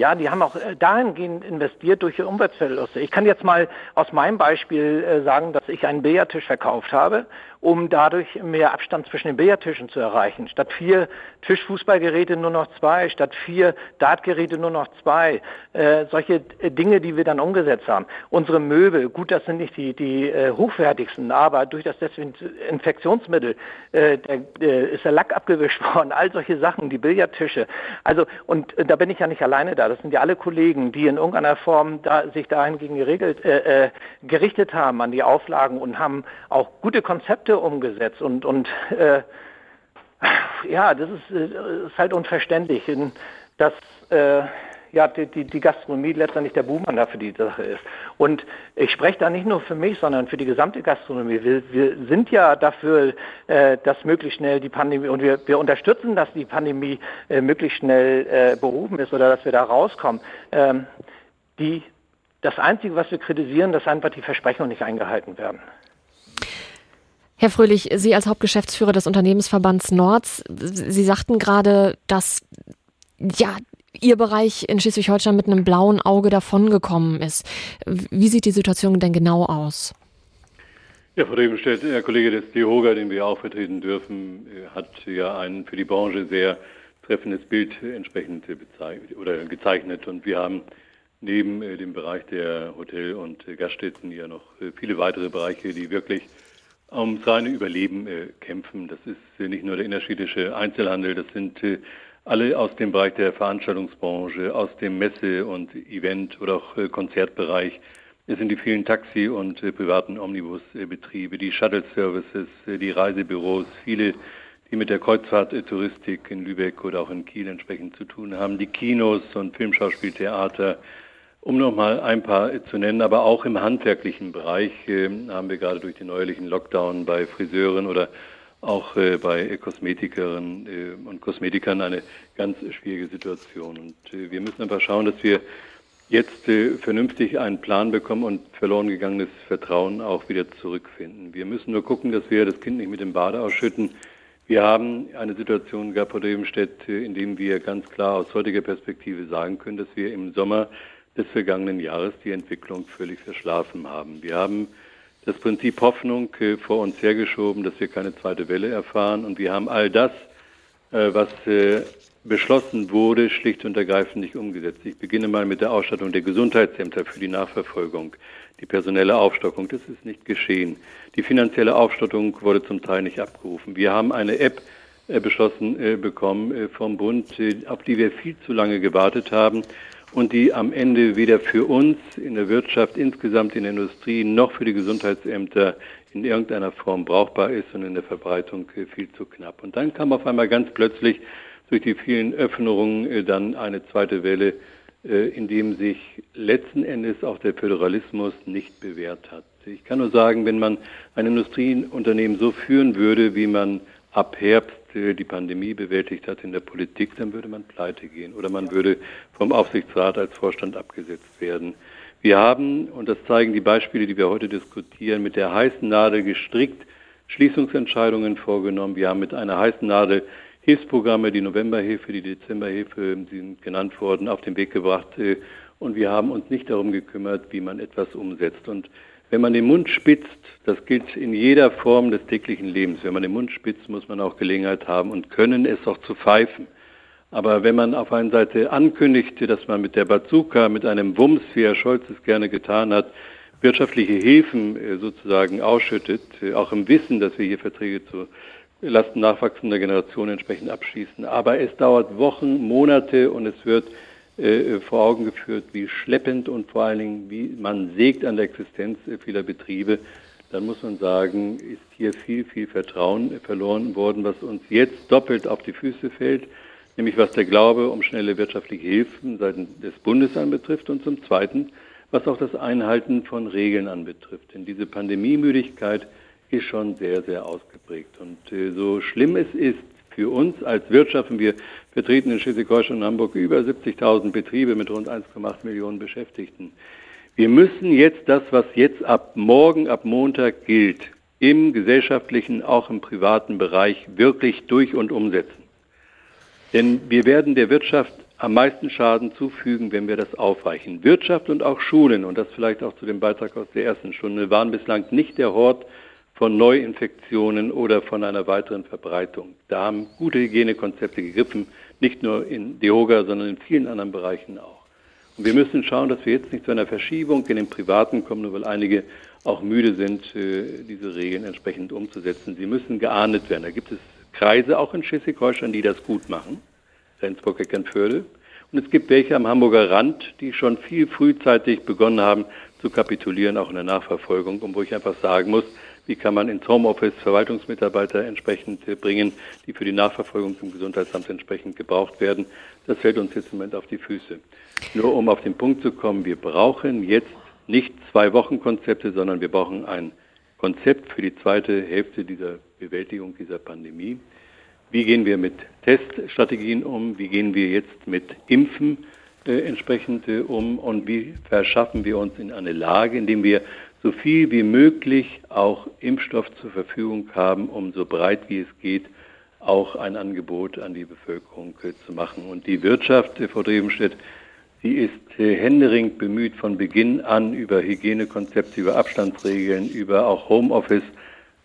ja, die haben auch äh, dahingehend investiert durch ihre Umweltverluste. Ich kann jetzt mal aus meinem Beispiel äh, sagen, dass ich einen Billardtisch verkauft habe um dadurch mehr Abstand zwischen den Billardtischen zu erreichen. Statt vier Tischfußballgeräte nur noch zwei, statt vier Dartgeräte nur noch zwei. Äh, solche äh, Dinge, die wir dann umgesetzt haben. Unsere Möbel, gut, das sind nicht die, die äh, hochwertigsten, aber durch das Desinfektionsmittel äh, der, äh, ist der Lack abgewischt worden, all solche Sachen, die Billardtische. Also, und äh, da bin ich ja nicht alleine da. Das sind ja alle Kollegen, die in irgendeiner Form da, sich dahingegen geregelt, äh, äh, gerichtet haben an die Auflagen und haben auch gute Konzepte Konzepte umgesetzt und, und äh, ja, das ist, äh, ist halt unverständlich, dass äh, ja, die, die, die Gastronomie letztendlich der Buhmann dafür die Sache ist. Und ich spreche da nicht nur für mich, sondern für die gesamte Gastronomie. Wir, wir sind ja dafür, äh, dass möglichst schnell die Pandemie, und wir, wir unterstützen, dass die Pandemie äh, möglichst schnell äh, behoben ist oder dass wir da rauskommen. Ähm, die, das Einzige, was wir kritisieren, dass einfach die Versprechungen nicht eingehalten werden. Herr Fröhlich, Sie als Hauptgeschäftsführer des Unternehmensverbands Nords, Sie sagten gerade, dass ja, Ihr Bereich in Schleswig-Holstein mit einem blauen Auge davongekommen ist. Wie sieht die Situation denn genau aus? Ja, Frau Rebenstedt, Herr Kollege des DIHOGA, den wir auch vertreten dürfen, hat ja ein für die Branche sehr treffendes Bild entsprechend oder gezeichnet. Und wir haben neben äh, dem Bereich der Hotel- und Gaststätten ja noch äh, viele weitere Bereiche, die wirklich ums reine Überleben äh, kämpfen. Das ist äh, nicht nur der innerstädtische Einzelhandel, das sind äh, alle aus dem Bereich der Veranstaltungsbranche, aus dem Messe- und Event- oder auch äh, Konzertbereich. Es sind die vielen Taxi- und äh, privaten Omnibusbetriebe, die Shuttle-Services, äh, die Reisebüros, viele, die mit der Kreuzfahrttouristik in Lübeck oder auch in Kiel entsprechend zu tun haben, die Kinos und Filmschauspieltheater, um noch mal ein paar zu nennen, aber auch im handwerklichen Bereich äh, haben wir gerade durch den neuerlichen Lockdown bei Friseuren oder auch äh, bei Kosmetikerinnen äh, und Kosmetikern eine ganz schwierige Situation. Und äh, wir müssen einfach schauen, dass wir jetzt äh, vernünftig einen Plan bekommen und verloren gegangenes Vertrauen auch wieder zurückfinden. Wir müssen nur gucken, dass wir das Kind nicht mit dem Bade ausschütten. Wir haben eine Situation gehabt, Frau Debenstedt, in dem wir ganz klar aus heutiger Perspektive sagen können, dass wir im Sommer des vergangenen Jahres die Entwicklung völlig verschlafen haben. Wir haben das Prinzip Hoffnung äh, vor uns hergeschoben, dass wir keine zweite Welle erfahren und wir haben all das, äh, was äh, beschlossen wurde, schlicht und ergreifend nicht umgesetzt. Ich beginne mal mit der Ausstattung der Gesundheitsämter für die Nachverfolgung, die personelle Aufstockung. Das ist nicht geschehen. Die finanzielle Aufstattung wurde zum Teil nicht abgerufen. Wir haben eine App beschlossen bekommen vom Bund, auf die wir viel zu lange gewartet haben und die am Ende weder für uns in der Wirtschaft, insgesamt in der Industrie, noch für die Gesundheitsämter in irgendeiner Form brauchbar ist und in der Verbreitung viel zu knapp. Und dann kam auf einmal ganz plötzlich durch die vielen Öffnungen dann eine zweite Welle, in dem sich letzten Endes auch der Föderalismus nicht bewährt hat. Ich kann nur sagen, wenn man ein Industrieunternehmen so führen würde, wie man ab Herbst äh, die Pandemie bewältigt hat in der Politik, dann würde man pleite gehen oder man würde vom Aufsichtsrat als Vorstand abgesetzt werden. Wir haben, und das zeigen die Beispiele, die wir heute diskutieren, mit der heißen Nadel gestrickt Schließungsentscheidungen vorgenommen. Wir haben mit einer heißen Nadel Hilfsprogramme, die Novemberhilfe, die Dezemberhilfe, die sind genannt worden, auf den Weg gebracht. Äh, und wir haben uns nicht darum gekümmert, wie man etwas umsetzt. Und wenn man den Mund spitzt, das gilt in jeder Form des täglichen Lebens, wenn man den Mund spitzt, muss man auch Gelegenheit haben und können, es auch zu pfeifen. Aber wenn man auf einer Seite ankündigte, dass man mit der Bazooka, mit einem Wumms, wie Herr Scholz es gerne getan hat, wirtschaftliche Hilfen äh, sozusagen ausschüttet, äh, auch im Wissen, dass wir hier Verträge zu Lasten nachwachsender Generationen entsprechend abschließen. Aber es dauert Wochen, Monate und es wird äh, vor Augen geführt, wie schleppend und vor allen Dingen, wie man sägt an der Existenz vieler Betriebe, dann muss man sagen, ist hier viel, viel Vertrauen verloren worden, was uns jetzt doppelt auf die Füße fällt, nämlich was der Glaube um schnelle wirtschaftliche Hilfen seitens des Bundes anbetrifft und zum Zweiten, was auch das Einhalten von Regeln anbetrifft. Denn diese Pandemiemüdigkeit ist schon sehr, sehr ausgeprägt. Und äh, so schlimm es ist für uns als Wirtschaft, und wir vertreten in Schleswig-Holstein und Hamburg über 70.000 Betriebe mit rund 1,8 Millionen Beschäftigten. Wir müssen jetzt das, was jetzt ab morgen, ab Montag gilt, im gesellschaftlichen, auch im privaten Bereich wirklich durch und umsetzen. Denn wir werden der Wirtschaft am meisten Schaden zufügen, wenn wir das aufweichen. Wirtschaft und auch Schulen, und das vielleicht auch zu dem Beitrag aus der ersten Stunde, waren bislang nicht der Hort von Neuinfektionen oder von einer weiteren Verbreitung. Da haben gute Hygienekonzepte gegriffen, nicht nur in Dehoga, sondern in vielen anderen Bereichen auch. Und wir müssen schauen, dass wir jetzt nicht zu einer Verschiebung in den Privaten kommen, nur weil einige auch müde sind, äh, diese Regeln entsprechend umzusetzen. Sie müssen geahndet werden. Da gibt es Kreise auch in Schleswig-Holstein, die das gut machen, Rendsburg-Eckernförde. Und es gibt welche am Hamburger Rand, die schon viel frühzeitig begonnen haben zu kapitulieren, auch in der Nachverfolgung, und wo ich einfach sagen muss, wie kann man ins Homeoffice Verwaltungsmitarbeiter entsprechend bringen, die für die Nachverfolgung zum Gesundheitsamt entsprechend gebraucht werden. Das fällt uns jetzt im Moment auf die Füße. Nur um auf den Punkt zu kommen, wir brauchen jetzt nicht zwei Wochen Konzepte, sondern wir brauchen ein Konzept für die zweite Hälfte dieser Bewältigung dieser Pandemie. Wie gehen wir mit Teststrategien um? Wie gehen wir jetzt mit Impfen äh, entsprechend äh, um? Und wie verschaffen wir uns in eine Lage, indem wir so viel wie möglich auch Impfstoff zur Verfügung haben, um so breit wie es geht auch ein Angebot an die Bevölkerung äh, zu machen. Und die Wirtschaft, äh, Frau Drebenstedt, sie ist äh, händeringend bemüht von Beginn an über Hygienekonzepte, über Abstandsregeln, über auch Homeoffice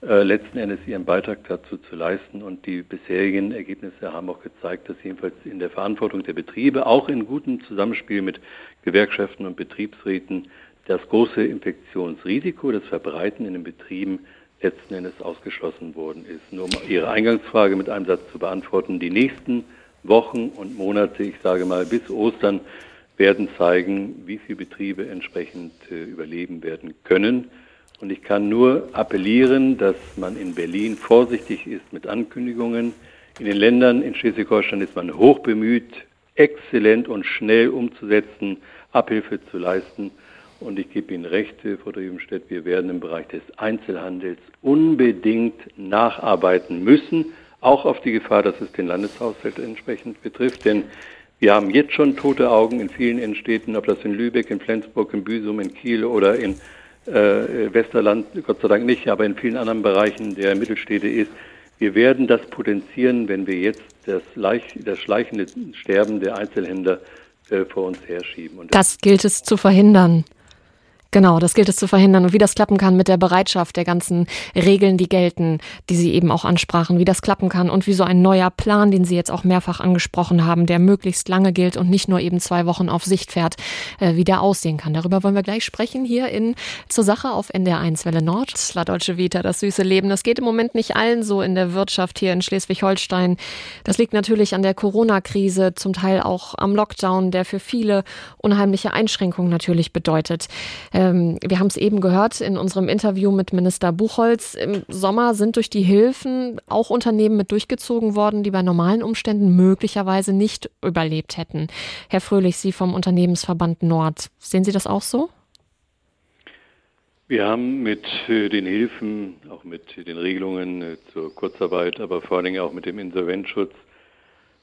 letzten Endes ihren Beitrag dazu zu leisten. Und die bisherigen Ergebnisse haben auch gezeigt, dass jedenfalls in der Verantwortung der Betriebe, auch in gutem Zusammenspiel mit Gewerkschaften und Betriebsräten, das große Infektionsrisiko, das Verbreiten in den Betrieben letzten Endes ausgeschlossen worden ist. Nur um Ihre Eingangsfrage mit einem Satz zu beantworten, die nächsten Wochen und Monate, ich sage mal bis Ostern, werden zeigen, wie viele Betriebe entsprechend äh, überleben werden können. Und ich kann nur appellieren, dass man in Berlin vorsichtig ist mit Ankündigungen. In den Ländern in Schleswig-Holstein ist man hochbemüht, exzellent und schnell umzusetzen, Abhilfe zu leisten. Und ich gebe Ihnen recht, Frau Drevenstedt, wir werden im Bereich des Einzelhandels unbedingt nacharbeiten müssen, auch auf die Gefahr, dass es den Landeshaushalt entsprechend betrifft. Denn wir haben jetzt schon tote Augen in vielen Innenstädten, ob das in Lübeck, in Flensburg, in Büsum, in Kiel oder in äh, Westerland, Gott sei Dank nicht, aber in vielen anderen Bereichen der Mittelstädte ist. Wir werden das potenzieren, wenn wir jetzt das, das schleichende Sterben der Einzelhändler äh, vor uns herschieben. Und das gilt es zu verhindern. Genau, das gilt es zu verhindern. Und wie das klappen kann mit der Bereitschaft der ganzen Regeln, die gelten, die Sie eben auch ansprachen, wie das klappen kann und wie so ein neuer Plan, den Sie jetzt auch mehrfach angesprochen haben, der möglichst lange gilt und nicht nur eben zwei Wochen auf Sicht fährt, äh, wie der aussehen kann. Darüber wollen wir gleich sprechen hier in Zur Sache auf NDR1 Welle Nord. La Deutsche Vita, das süße Leben. Das geht im Moment nicht allen so in der Wirtschaft hier in Schleswig-Holstein. Das liegt natürlich an der Corona-Krise, zum Teil auch am Lockdown, der für viele unheimliche Einschränkungen natürlich bedeutet. Äh, ähm, wir haben es eben gehört in unserem Interview mit Minister Buchholz. Im Sommer sind durch die Hilfen auch Unternehmen mit durchgezogen worden, die bei normalen Umständen möglicherweise nicht überlebt hätten. Herr Fröhlich, Sie vom Unternehmensverband Nord, sehen Sie das auch so? Wir haben mit äh, den Hilfen, auch mit den Regelungen äh, zur Kurzarbeit, aber vor allen Dingen auch mit dem Insolvenzschutz,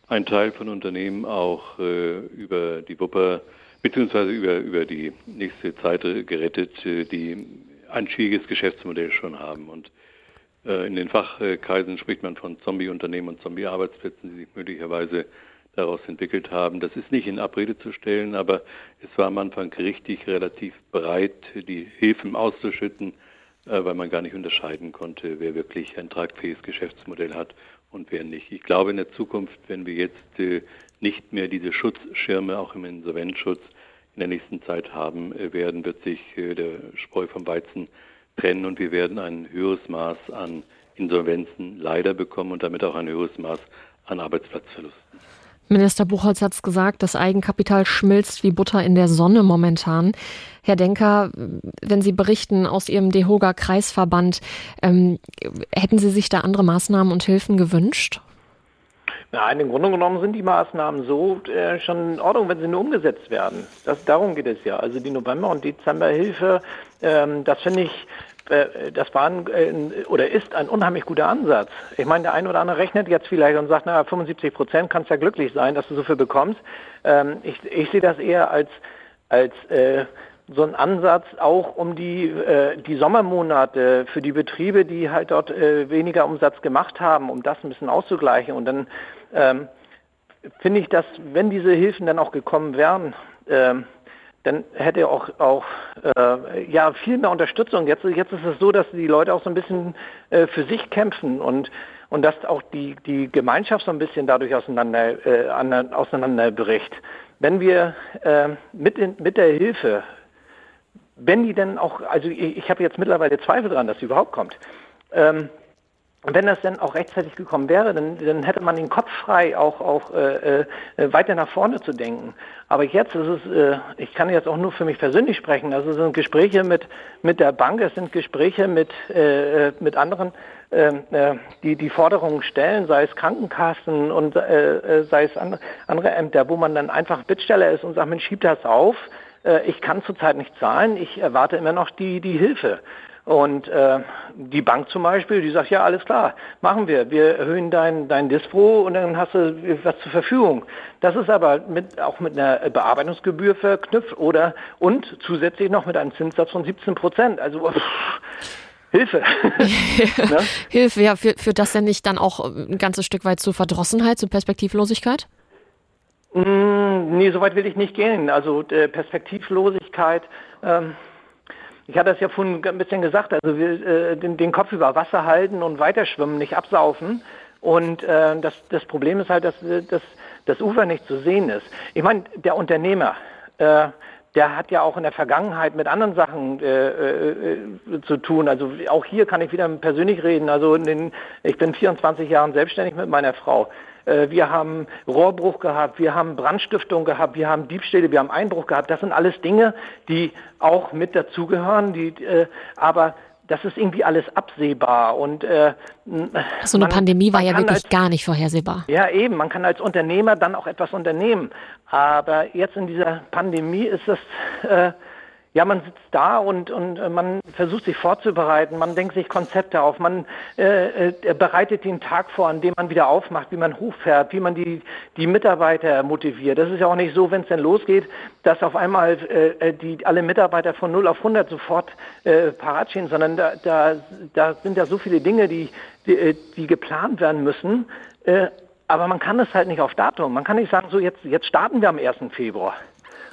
einen Teil von Unternehmen auch äh, über die Wupper beziehungsweise über, über die nächste Zeit gerettet, äh, die ein schwieriges Geschäftsmodell schon haben. Und äh, in den Fachkreisen spricht man von Zombie-Unternehmen und Zombie-Arbeitsplätzen, die sich möglicherweise daraus entwickelt haben. Das ist nicht in Abrede zu stellen, aber es war am Anfang richtig relativ bereit, die Hilfen auszuschütten, äh, weil man gar nicht unterscheiden konnte, wer wirklich ein tragfähiges Geschäftsmodell hat und wer nicht. Ich glaube, in der Zukunft, wenn wir jetzt nicht mehr diese Schutzschirme auch im Insolvenzschutz in der nächsten Zeit haben werden, wird sich äh, der Spreu vom Weizen trennen und wir werden ein höheres Maß an Insolvenzen leider bekommen und damit auch ein höheres Maß an Arbeitsplatzverlusten. Minister Buchholz hat es gesagt, das Eigenkapital schmilzt wie Butter in der Sonne momentan. Herr Denker, wenn Sie berichten aus Ihrem DEHOGA Kreisverband, ähm, hätten Sie sich da andere Maßnahmen und Hilfen gewünscht? Nein, im Grunde genommen sind die Maßnahmen so äh, schon in Ordnung, wenn sie nur umgesetzt werden. Das, darum geht es ja. Also die November- und Dezemberhilfe, ähm, das finde ich, äh, das war ein, äh, oder ist ein unheimlich guter Ansatz. Ich meine, der eine oder andere rechnet jetzt vielleicht und sagt, naja, 75 Prozent kannst ja glücklich sein, dass du so viel bekommst. Ähm, ich, ich sehe das eher als, als äh, so ein Ansatz auch um die, äh, die Sommermonate für die Betriebe, die halt dort äh, weniger Umsatz gemacht haben, um das ein bisschen auszugleichen. Und dann ähm, finde ich, dass wenn diese Hilfen dann auch gekommen wären, ähm, dann hätte auch, auch äh, ja, viel mehr Unterstützung. Jetzt, jetzt ist es so, dass die Leute auch so ein bisschen äh, für sich kämpfen und, und dass auch die, die Gemeinschaft so ein bisschen dadurch auseinander, äh, auseinanderbricht. Wenn wir äh, mit, in, mit der Hilfe, wenn die denn auch, also ich, ich habe jetzt mittlerweile Zweifel daran, dass sie überhaupt kommt, ähm, und wenn das dann auch rechtzeitig gekommen wäre, dann, dann hätte man den Kopf frei, auch, auch äh, äh, weiter nach vorne zu denken. Aber jetzt ist es, äh, ich kann jetzt auch nur für mich persönlich sprechen, also es sind Gespräche mit, mit der Bank, es sind Gespräche mit, äh, äh mit anderen, äh, äh, die die Forderungen stellen, sei es Krankenkassen und äh, äh sei es andere, andere Ämter, wo man dann einfach Bittsteller ist und sagt, man schiebt das auf, äh, ich kann zurzeit nicht zahlen, ich erwarte immer noch die, die Hilfe. Und äh, die Bank zum Beispiel, die sagt, ja, alles klar, machen wir. Wir erhöhen dein, dein Dispro und dann hast du was zur Verfügung. Das ist aber mit, auch mit einer Bearbeitungsgebühr verknüpft oder und zusätzlich noch mit einem Zinssatz von 17 Prozent. Also pff, Hilfe. ne? Hilfe, ja, führt, führt das denn nicht dann auch ein ganzes Stück weit zur Verdrossenheit, zur Perspektivlosigkeit? Mm, nee, so weit will ich nicht gehen. Also äh, Perspektivlosigkeit. Ähm, ich hatte es ja vorhin ein bisschen gesagt, also wir, äh, den, den, Kopf über Wasser halten und weiterschwimmen, nicht absaufen. Und äh, das, das Problem ist halt, dass, dass das Ufer nicht zu sehen ist. Ich meine, der Unternehmer, äh, der hat ja auch in der Vergangenheit mit anderen Sachen äh, äh, zu tun. Also auch hier kann ich wieder persönlich reden. Also den, ich bin 24 Jahre selbstständig mit meiner Frau. Äh, wir haben Rohrbruch gehabt, wir haben Brandstiftung gehabt, wir haben Diebstähle, wir haben Einbruch gehabt. Das sind alles Dinge, die auch mit dazugehören, die, äh, aber das ist irgendwie alles absehbar und äh, so eine man, Pandemie war ja wirklich als, gar nicht vorhersehbar. Ja, eben. Man kann als Unternehmer dann auch etwas unternehmen. Aber jetzt in dieser Pandemie ist es äh, ja, man sitzt da und, und äh, man versucht sich vorzubereiten, man denkt sich Konzepte auf, man äh, äh, bereitet den Tag vor, an dem man wieder aufmacht, wie man hochfährt, wie man die, die Mitarbeiter motiviert. Das ist ja auch nicht so, wenn es denn losgeht, dass auf einmal äh, äh die, alle Mitarbeiter von 0 auf 100 sofort äh, parat stehen, sondern da, da, da sind ja so viele Dinge, die, die, die geplant werden müssen. Äh, aber man kann es halt nicht auf Datum. Man kann nicht sagen, so jetzt, jetzt starten wir am 1. Februar.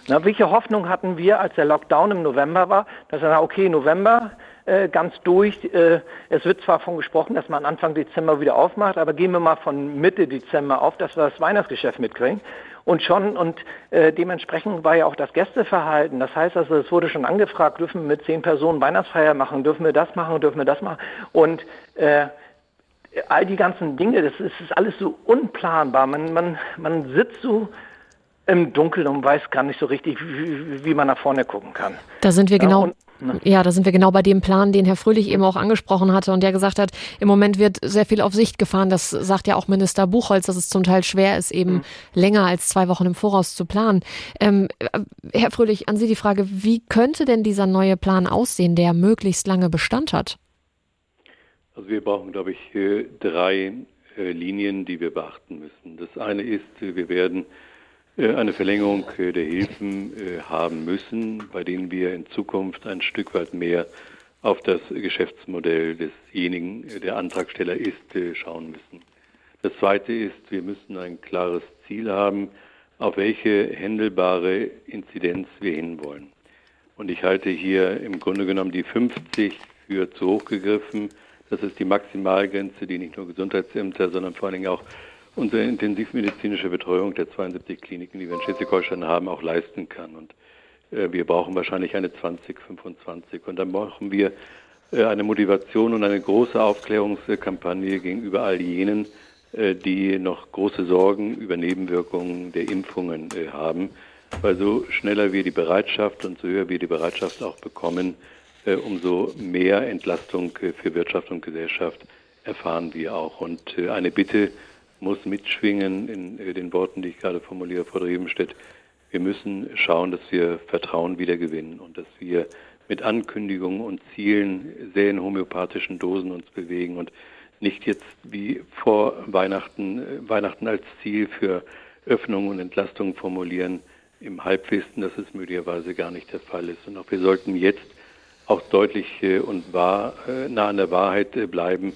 Na, welche Hoffnung hatten wir, als der Lockdown im November war, dass er okay, November äh, ganz durch. Äh, es wird zwar von gesprochen, dass man Anfang Dezember wieder aufmacht, aber gehen wir mal von Mitte Dezember auf, dass wir das Weihnachtsgeschäft mitkriegen. Und schon, und äh, dementsprechend war ja auch das Gästeverhalten. Das heißt also, es wurde schon angefragt, dürfen wir mit zehn Personen Weihnachtsfeier machen, dürfen wir das machen, dürfen wir das machen. Und äh, all die ganzen Dinge, das ist, ist alles so unplanbar. Man, man, man sitzt so im Dunkeln und weiß gar nicht so richtig, wie, wie man nach vorne gucken kann. Da sind wir genau. Ja, und, ja, da sind wir genau bei dem Plan, den Herr Fröhlich eben auch angesprochen hatte und der gesagt hat, im Moment wird sehr viel auf Sicht gefahren. Das sagt ja auch Minister Buchholz, dass es zum Teil schwer ist, eben mhm. länger als zwei Wochen im Voraus zu planen. Ähm, Herr Fröhlich, an Sie die Frage, wie könnte denn dieser neue Plan aussehen, der möglichst lange Bestand hat? Also wir brauchen, glaube ich, drei äh, Linien, die wir beachten müssen. Das eine ist, wir werden äh, eine Verlängerung äh, der Hilfen äh, haben müssen, bei denen wir in Zukunft ein Stück weit mehr auf das Geschäftsmodell desjenigen, der Antragsteller ist, schauen müssen. Das Zweite ist, wir müssen ein klares Ziel haben, auf welche händelbare Inzidenz wir hinwollen. Und ich halte hier im Grunde genommen die 50 für zu hoch gegriffen. Das ist die Maximalgrenze, die nicht nur Gesundheitsämter, sondern vor allen Dingen auch unsere intensivmedizinische Betreuung der 72 Kliniken, die wir in Schleswig-Holstein haben, auch leisten kann. Und äh, wir brauchen wahrscheinlich eine 2025. Und dann brauchen wir äh, eine Motivation und eine große Aufklärungskampagne gegenüber all jenen, äh, die noch große Sorgen über Nebenwirkungen der Impfungen äh, haben. Weil so schneller wir die Bereitschaft und so höher wir die Bereitschaft auch bekommen, äh, umso mehr Entlastung äh, für Wirtschaft und Gesellschaft erfahren wir auch. Und eine Bitte, muss mitschwingen in äh, den Worten, die ich gerade formuliere, Frau Drebenstedt. Wir müssen schauen, dass wir Vertrauen wiedergewinnen und dass wir mit Ankündigungen und Zielen sehr in homöopathischen Dosen uns bewegen und nicht jetzt wie vor Weihnachten, äh, Weihnachten als Ziel für Öffnung und Entlastung formulieren, im Halbwissen, dass es möglicherweise gar nicht der Fall ist. Und auch wir sollten jetzt auch deutlich äh, und wahr, nah an der Wahrheit bleiben,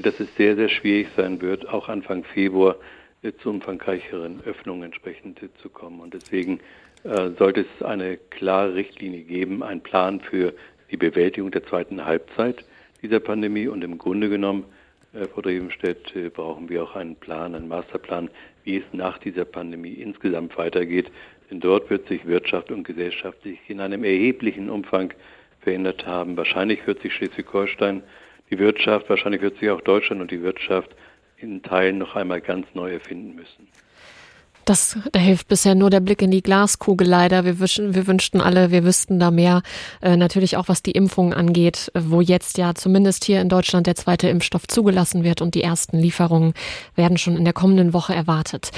dass es sehr, sehr schwierig sein wird, auch Anfang Februar äh, zu umfangreicheren Öffnungen entsprechend äh, zu kommen. Und deswegen sollte es eine klare Richtlinie geben, einen Plan für die Bewältigung der zweiten Halbzeit dieser Pandemie. Und im Grunde genommen, Frau Drevenstedt, brauchen wir auch einen Plan, einen Masterplan, wie es nach dieser Pandemie insgesamt weitergeht. Denn dort wird sich Wirtschaft und Gesellschaft sich in einem erheblichen Umfang verändert haben. Wahrscheinlich wird sich Schleswig-Holstein die Wirtschaft, wahrscheinlich wird sich auch Deutschland und die Wirtschaft in Teilen noch einmal ganz neu erfinden müssen. Das, da hilft bisher nur der Blick in die Glaskugel leider. Wir, wünschen, wir wünschten alle, wir wüssten da mehr. Äh, natürlich auch was die Impfungen angeht, wo jetzt ja zumindest hier in Deutschland der zweite Impfstoff zugelassen wird und die ersten Lieferungen werden schon in der kommenden Woche erwartet.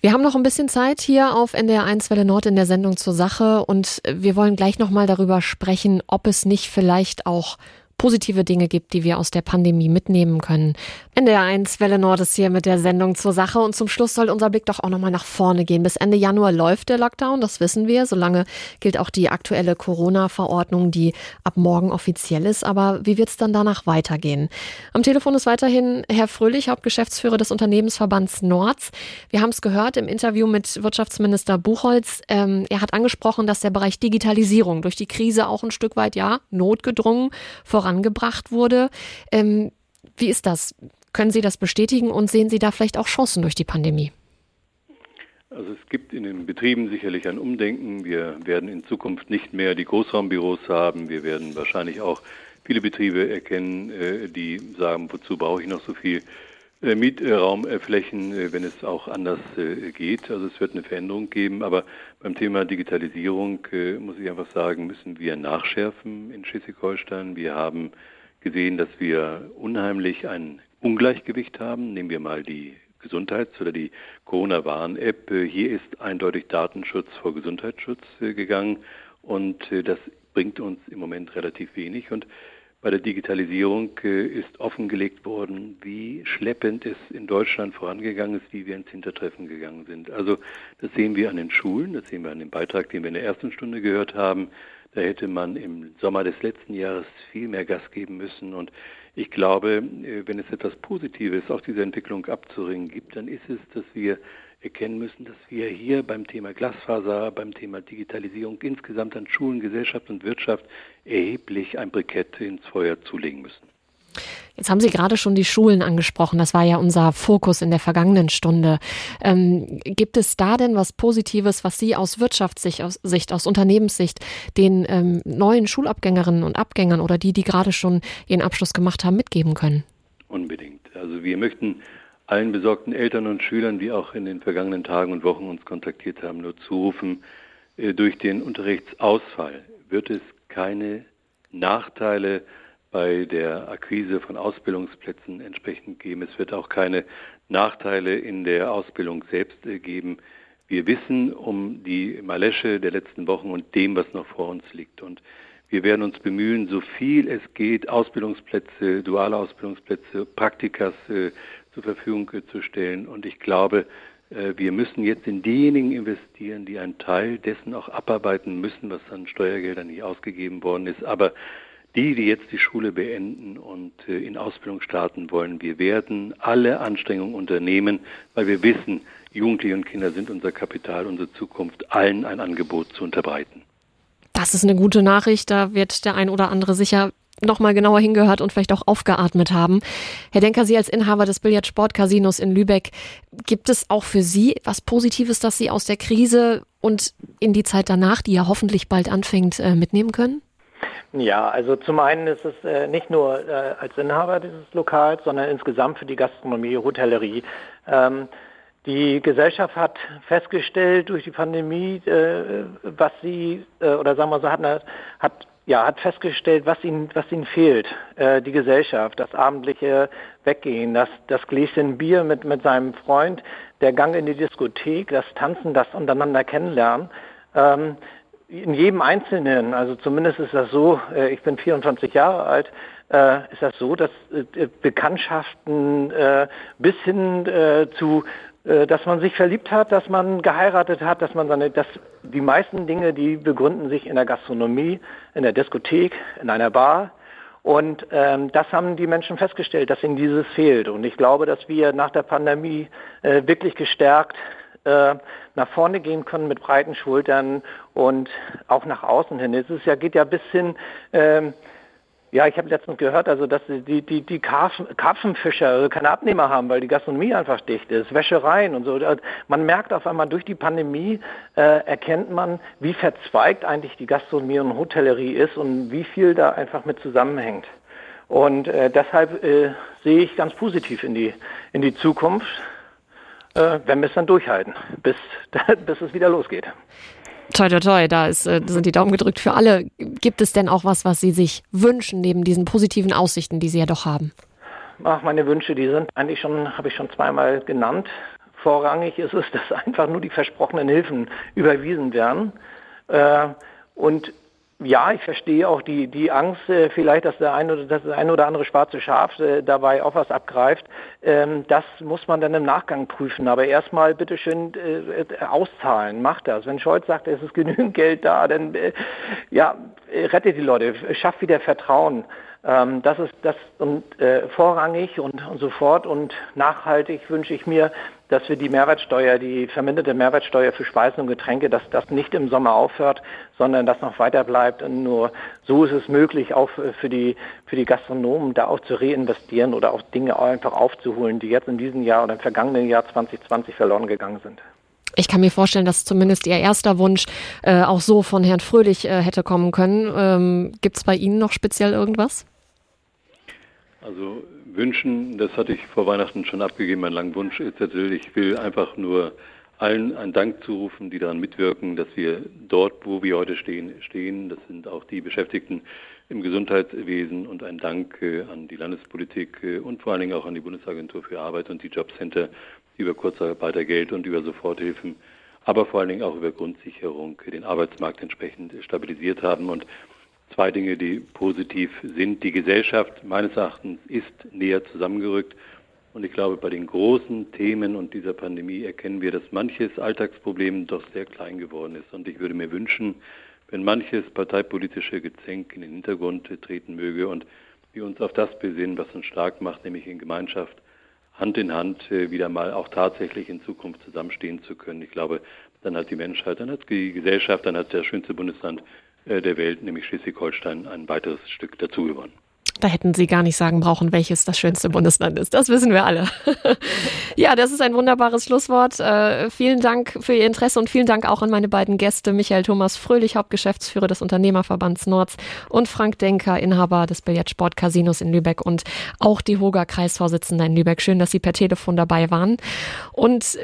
Wir haben noch ein bisschen Zeit hier auf NDR 1 Welle Nord in der Sendung zur Sache und wir wollen gleich nochmal darüber sprechen, ob es nicht vielleicht auch positive Dinge gibt, die wir aus der Pandemie mitnehmen können. NDR 1 Welle Nord ist hier mit der Sendung zur Sache und zum Schluss soll unser Blick doch auch nochmal nach vorne gehen. Bis Ende Januar läuft der Lockdown, das wissen wir. Solange gilt auch die aktuelle Corona-Verordnung, die ab morgen offiziell ist. Aber wie wird es dann danach weitergehen? Am Telefon ist weiterhin Herr Fröhlich, Hauptgeschäftsführer des Unternehmensverbands Nords. Wir haben es gehört im Interview mit Wirtschaftsminister Buchholz. Ähm, er hat angesprochen, dass der Bereich Digitalisierung durch die Krise auch ein Stück weit, ja, notgedrungen voran vorangebracht wurde. Ähm, wie ist das? Können Sie das bestätigen und sehen Sie da vielleicht auch Chancen durch die Pandemie? Also es gibt in den Betrieben sicherlich ein Umdenken. Wir werden in Zukunft nicht mehr die Großraumbüros haben. Wir werden wahrscheinlich auch viele Betriebe erkennen, äh, die sagen, wozu brauche ich noch so viel Mietraumflächen, äh, wenn es auch anders geht. Also es wird eine Veränderung geben. Aber beim Thema Digitalisierung muss ich einfach sagen, müssen wir nachschärfen in Schleswig-Holstein. Wir haben gesehen, dass wir unheimlich ein Ungleichgewicht haben. Nehmen wir mal die Gesundheits- oder die Corona-Warn-App. Hier ist eindeutig Datenschutz vor Gesundheitsschutz gegangen. Und äh, das bringt uns im Moment relativ wenig. Und bei der Digitalisierung äh, ist offengelegt worden, wie schleppend es in Deutschland vorangegangen ist, wie wir ins Hintertreffen gegangen sind. Also das sehen wir an den Schulen, das sehen wir an dem Beitrag, den wir in der ersten Stunde gehört haben. Da hätte man im Sommer des letzten Jahres viel mehr Gas geben müssen. Und ich glaube, äh, wenn es etwas Positives aus dieser Entwicklung abzuringen gibt, dann ist es, dass wir erkennen müssen, dass wir hier beim Thema Glasfaser, beim Thema Digitalisierung insgesamt an Schulen, Gesellschaft und Wirtschaft erheblich ein Brikett ins Feuer zulegen müssen. Jetzt haben Sie gerade schon die Schulen angesprochen. Das war ja unser Fokus in der vergangenen Stunde. Ähm, gibt es da denn was Positives, was Sie aus Wirtschaftssicht, aus, Sicht, aus Unternehmenssicht den ähm, neuen Schulabgängerinnen und Abgängern oder die, die gerade schon ihren Abschluss gemacht haben, mitgeben können? Unbedingt. Also wir möchten allen besorgten Eltern und Schülern, die auch in den vergangenen Tagen und Wochen uns kontaktiert haben, nur zurufen, äh, durch den Unterrichtsausfall wird es keine Nachteile bei der Akquise von Ausbildungsplätzen entsprechend geben. Es wird auch keine Nachteile in der Ausbildung selbst äh, geben. Wir wissen um die Malesche der letzten Wochen und dem, was noch vor uns liegt. Und wir werden uns bemühen, so viel es geht, Ausbildungsplätze, duale Ausbildungsplätze, Praktikas äh, zur Verfügung zu stellen. Und ich glaube, äh, wir müssen jetzt in diejenigen investieren, die einen Teil dessen auch abarbeiten müssen, was an Steuergeldern nicht ausgegeben worden ist. Aber die, die jetzt die Schule beenden und äh, in Ausbildung starten wollen, wir werden alle Anstrengungen unternehmen, weil wir wissen, Jugendliche und Kinder sind unser Kapital, unsere Zukunft, allen ein Angebot zu unterbreiten. Das ist eine gute Nachricht. Da wird der ein oder andere sicher nochmal genauer hingehört und vielleicht auch aufgeatmet haben. Herr Denker, Sie als Inhaber des Billard-Sport-Casinos in Lübeck, gibt es auch für Sie was Positives, das Sie aus der Krise und in die Zeit danach, die ja hoffentlich bald anfängt, äh, mitnehmen können? Ja, also zum einen ist es äh, nicht nur äh, als Inhaber dieses Lokals, sondern insgesamt für die Gastronomie, Hotellerie. Ähm, die Gesellschaft hat festgestellt durch die Pandemie, was sie, oder sagen wir so, hat, hat ja, hat festgestellt, was ihnen, was ihnen fehlt. Äh, die Gesellschaft, das abendliche Weggehen, das, das Gläschen Bier mit, mit seinem Freund, der Gang in die Diskothek, das Tanzen, das untereinander kennenlernen. Ähm, in jedem Einzelnen, also zumindest ist das so, äh, ich bin 24 Jahre alt, äh, ist das so, dass äh, Bekanntschaften äh, bis hin äh, zu dass man sich verliebt hat, dass man geheiratet hat, dass man seine, dass die meisten Dinge, die begründen sich in der Gastronomie, in der Diskothek, in einer Bar. Und ähm, das haben die Menschen festgestellt, dass ihnen dieses fehlt. Und ich glaube, dass wir nach der Pandemie äh, wirklich gestärkt äh, nach vorne gehen können mit breiten Schultern und auch nach außen hin. Es ist ja, geht ja bis hin, ähm, ja, ich habe letztens gehört, also dass die, die, die Karpfen, Karpfenfischer also keine Abnehmer haben, weil die Gastronomie einfach dicht ist, Wäschereien und so. Man merkt auf einmal durch die Pandemie, äh, erkennt man, wie verzweigt eigentlich die Gastronomie und Hotellerie ist und wie viel da einfach mit zusammenhängt. Und äh, deshalb äh, sehe ich ganz positiv in die, in die Zukunft, äh, wenn wir es dann durchhalten, bis, bis es wieder losgeht. Toi, toi, toi, da ist, äh, sind die Daumen gedrückt für alle. Gibt es denn auch was, was Sie sich wünschen, neben diesen positiven Aussichten, die Sie ja doch haben? Ach, meine Wünsche, die sind eigentlich schon, habe ich schon zweimal genannt. Vorrangig ist es, dass einfach nur die versprochenen Hilfen überwiesen werden. Äh, und ja, ich verstehe auch die, die Angst äh, vielleicht, dass der eine oder das eine oder andere schwarze Schaf äh, dabei auch was abgreift. Ähm, das muss man dann im Nachgang prüfen. Aber erstmal bitteschön äh, auszahlen, macht das. Wenn Scholz sagt, es ist genügend Geld da, dann äh, ja, rettet die Leute, schafft wieder Vertrauen. Ähm, das ist das und äh, vorrangig und, und sofort und nachhaltig wünsche ich mir, dass wir die Mehrwertsteuer, die verminderte Mehrwertsteuer für Speisen und Getränke, dass das nicht im Sommer aufhört, sondern das noch weiter bleibt. Und nur so ist es möglich, auch für die, für die Gastronomen da auch zu reinvestieren oder auch Dinge einfach aufzuholen, die jetzt in diesem Jahr oder im vergangenen Jahr 2020 verloren gegangen sind. Ich kann mir vorstellen, dass zumindest Ihr erster Wunsch äh, auch so von Herrn Fröhlich äh, hätte kommen können. Ähm, Gibt es bei Ihnen noch speziell irgendwas? Also wünschen, das hatte ich vor Weihnachten schon abgegeben, mein langen Wunsch ist natürlich, ich will einfach nur allen einen Dank zurufen, die daran mitwirken, dass wir dort, wo wir heute stehen, stehen. Das sind auch die Beschäftigten im Gesundheitswesen und ein Dank äh, an die Landespolitik äh, und vor allen Dingen auch an die Bundesagentur für Arbeit und die Jobcenter, die über Kurzarbeitergeld und über Soforthilfen aber vor allen Dingen auch über Grundsicherung den Arbeitsmarkt entsprechend stabilisiert haben. Und zwei Dinge, die positiv sind. Die Gesellschaft meines Erachtens ist näher zusammengerückt. Und ich glaube, bei den großen Themen und dieser Pandemie erkennen wir, dass manches Alltagsproblem doch sehr klein geworden ist. Und ich würde mir wünschen, wenn manches parteipolitische Gezänk in den Hintergrund treten möge und wir uns auf das besinnen, was uns stark macht, nämlich in Gemeinschaft Hand in Hand äh, wieder mal auch tatsächlich in Zukunft zusammenstehen zu können. Ich glaube, dann hat die Menschheit, dann hat die Gesellschaft, dann hat das schönste Bundesland der Welt, nämlich Schleswig-Holstein, ein weiteres Stück dazu gewonnen. Da hätten Sie gar nicht sagen brauchen, welches das schönste Bundesland ist. Das wissen wir alle. ja, das ist ein wunderbares Schlusswort. Äh, vielen Dank für Ihr Interesse und vielen Dank auch an meine beiden Gäste, Michael Thomas Fröhlich, Hauptgeschäftsführer des Unternehmerverbands Nords und Frank Denker, Inhaber des Billardsport Casinos in Lübeck und auch die Hoga Kreisvorsitzende in Lübeck. Schön, dass Sie per Telefon dabei waren. Und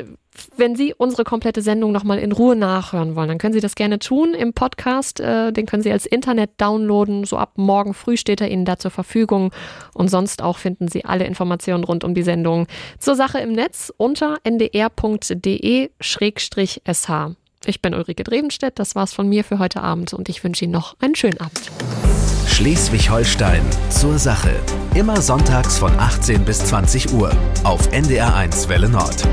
wenn Sie unsere komplette Sendung nochmal in Ruhe nachhören wollen, dann können Sie das gerne tun im Podcast. Äh, den können Sie als Internet downloaden. So ab morgen früh steht er Ihnen da zur Verfügung. Und sonst auch finden Sie alle Informationen rund um die Sendung zur Sache im Netz unter ndr.de-sh. Ich bin Ulrike Drevenstedt. Das war's von mir für heute Abend und ich wünsche Ihnen noch einen schönen Abend. Schleswig-Holstein zur Sache. Immer sonntags von 18 bis 20 Uhr auf NDR1 Welle Nord.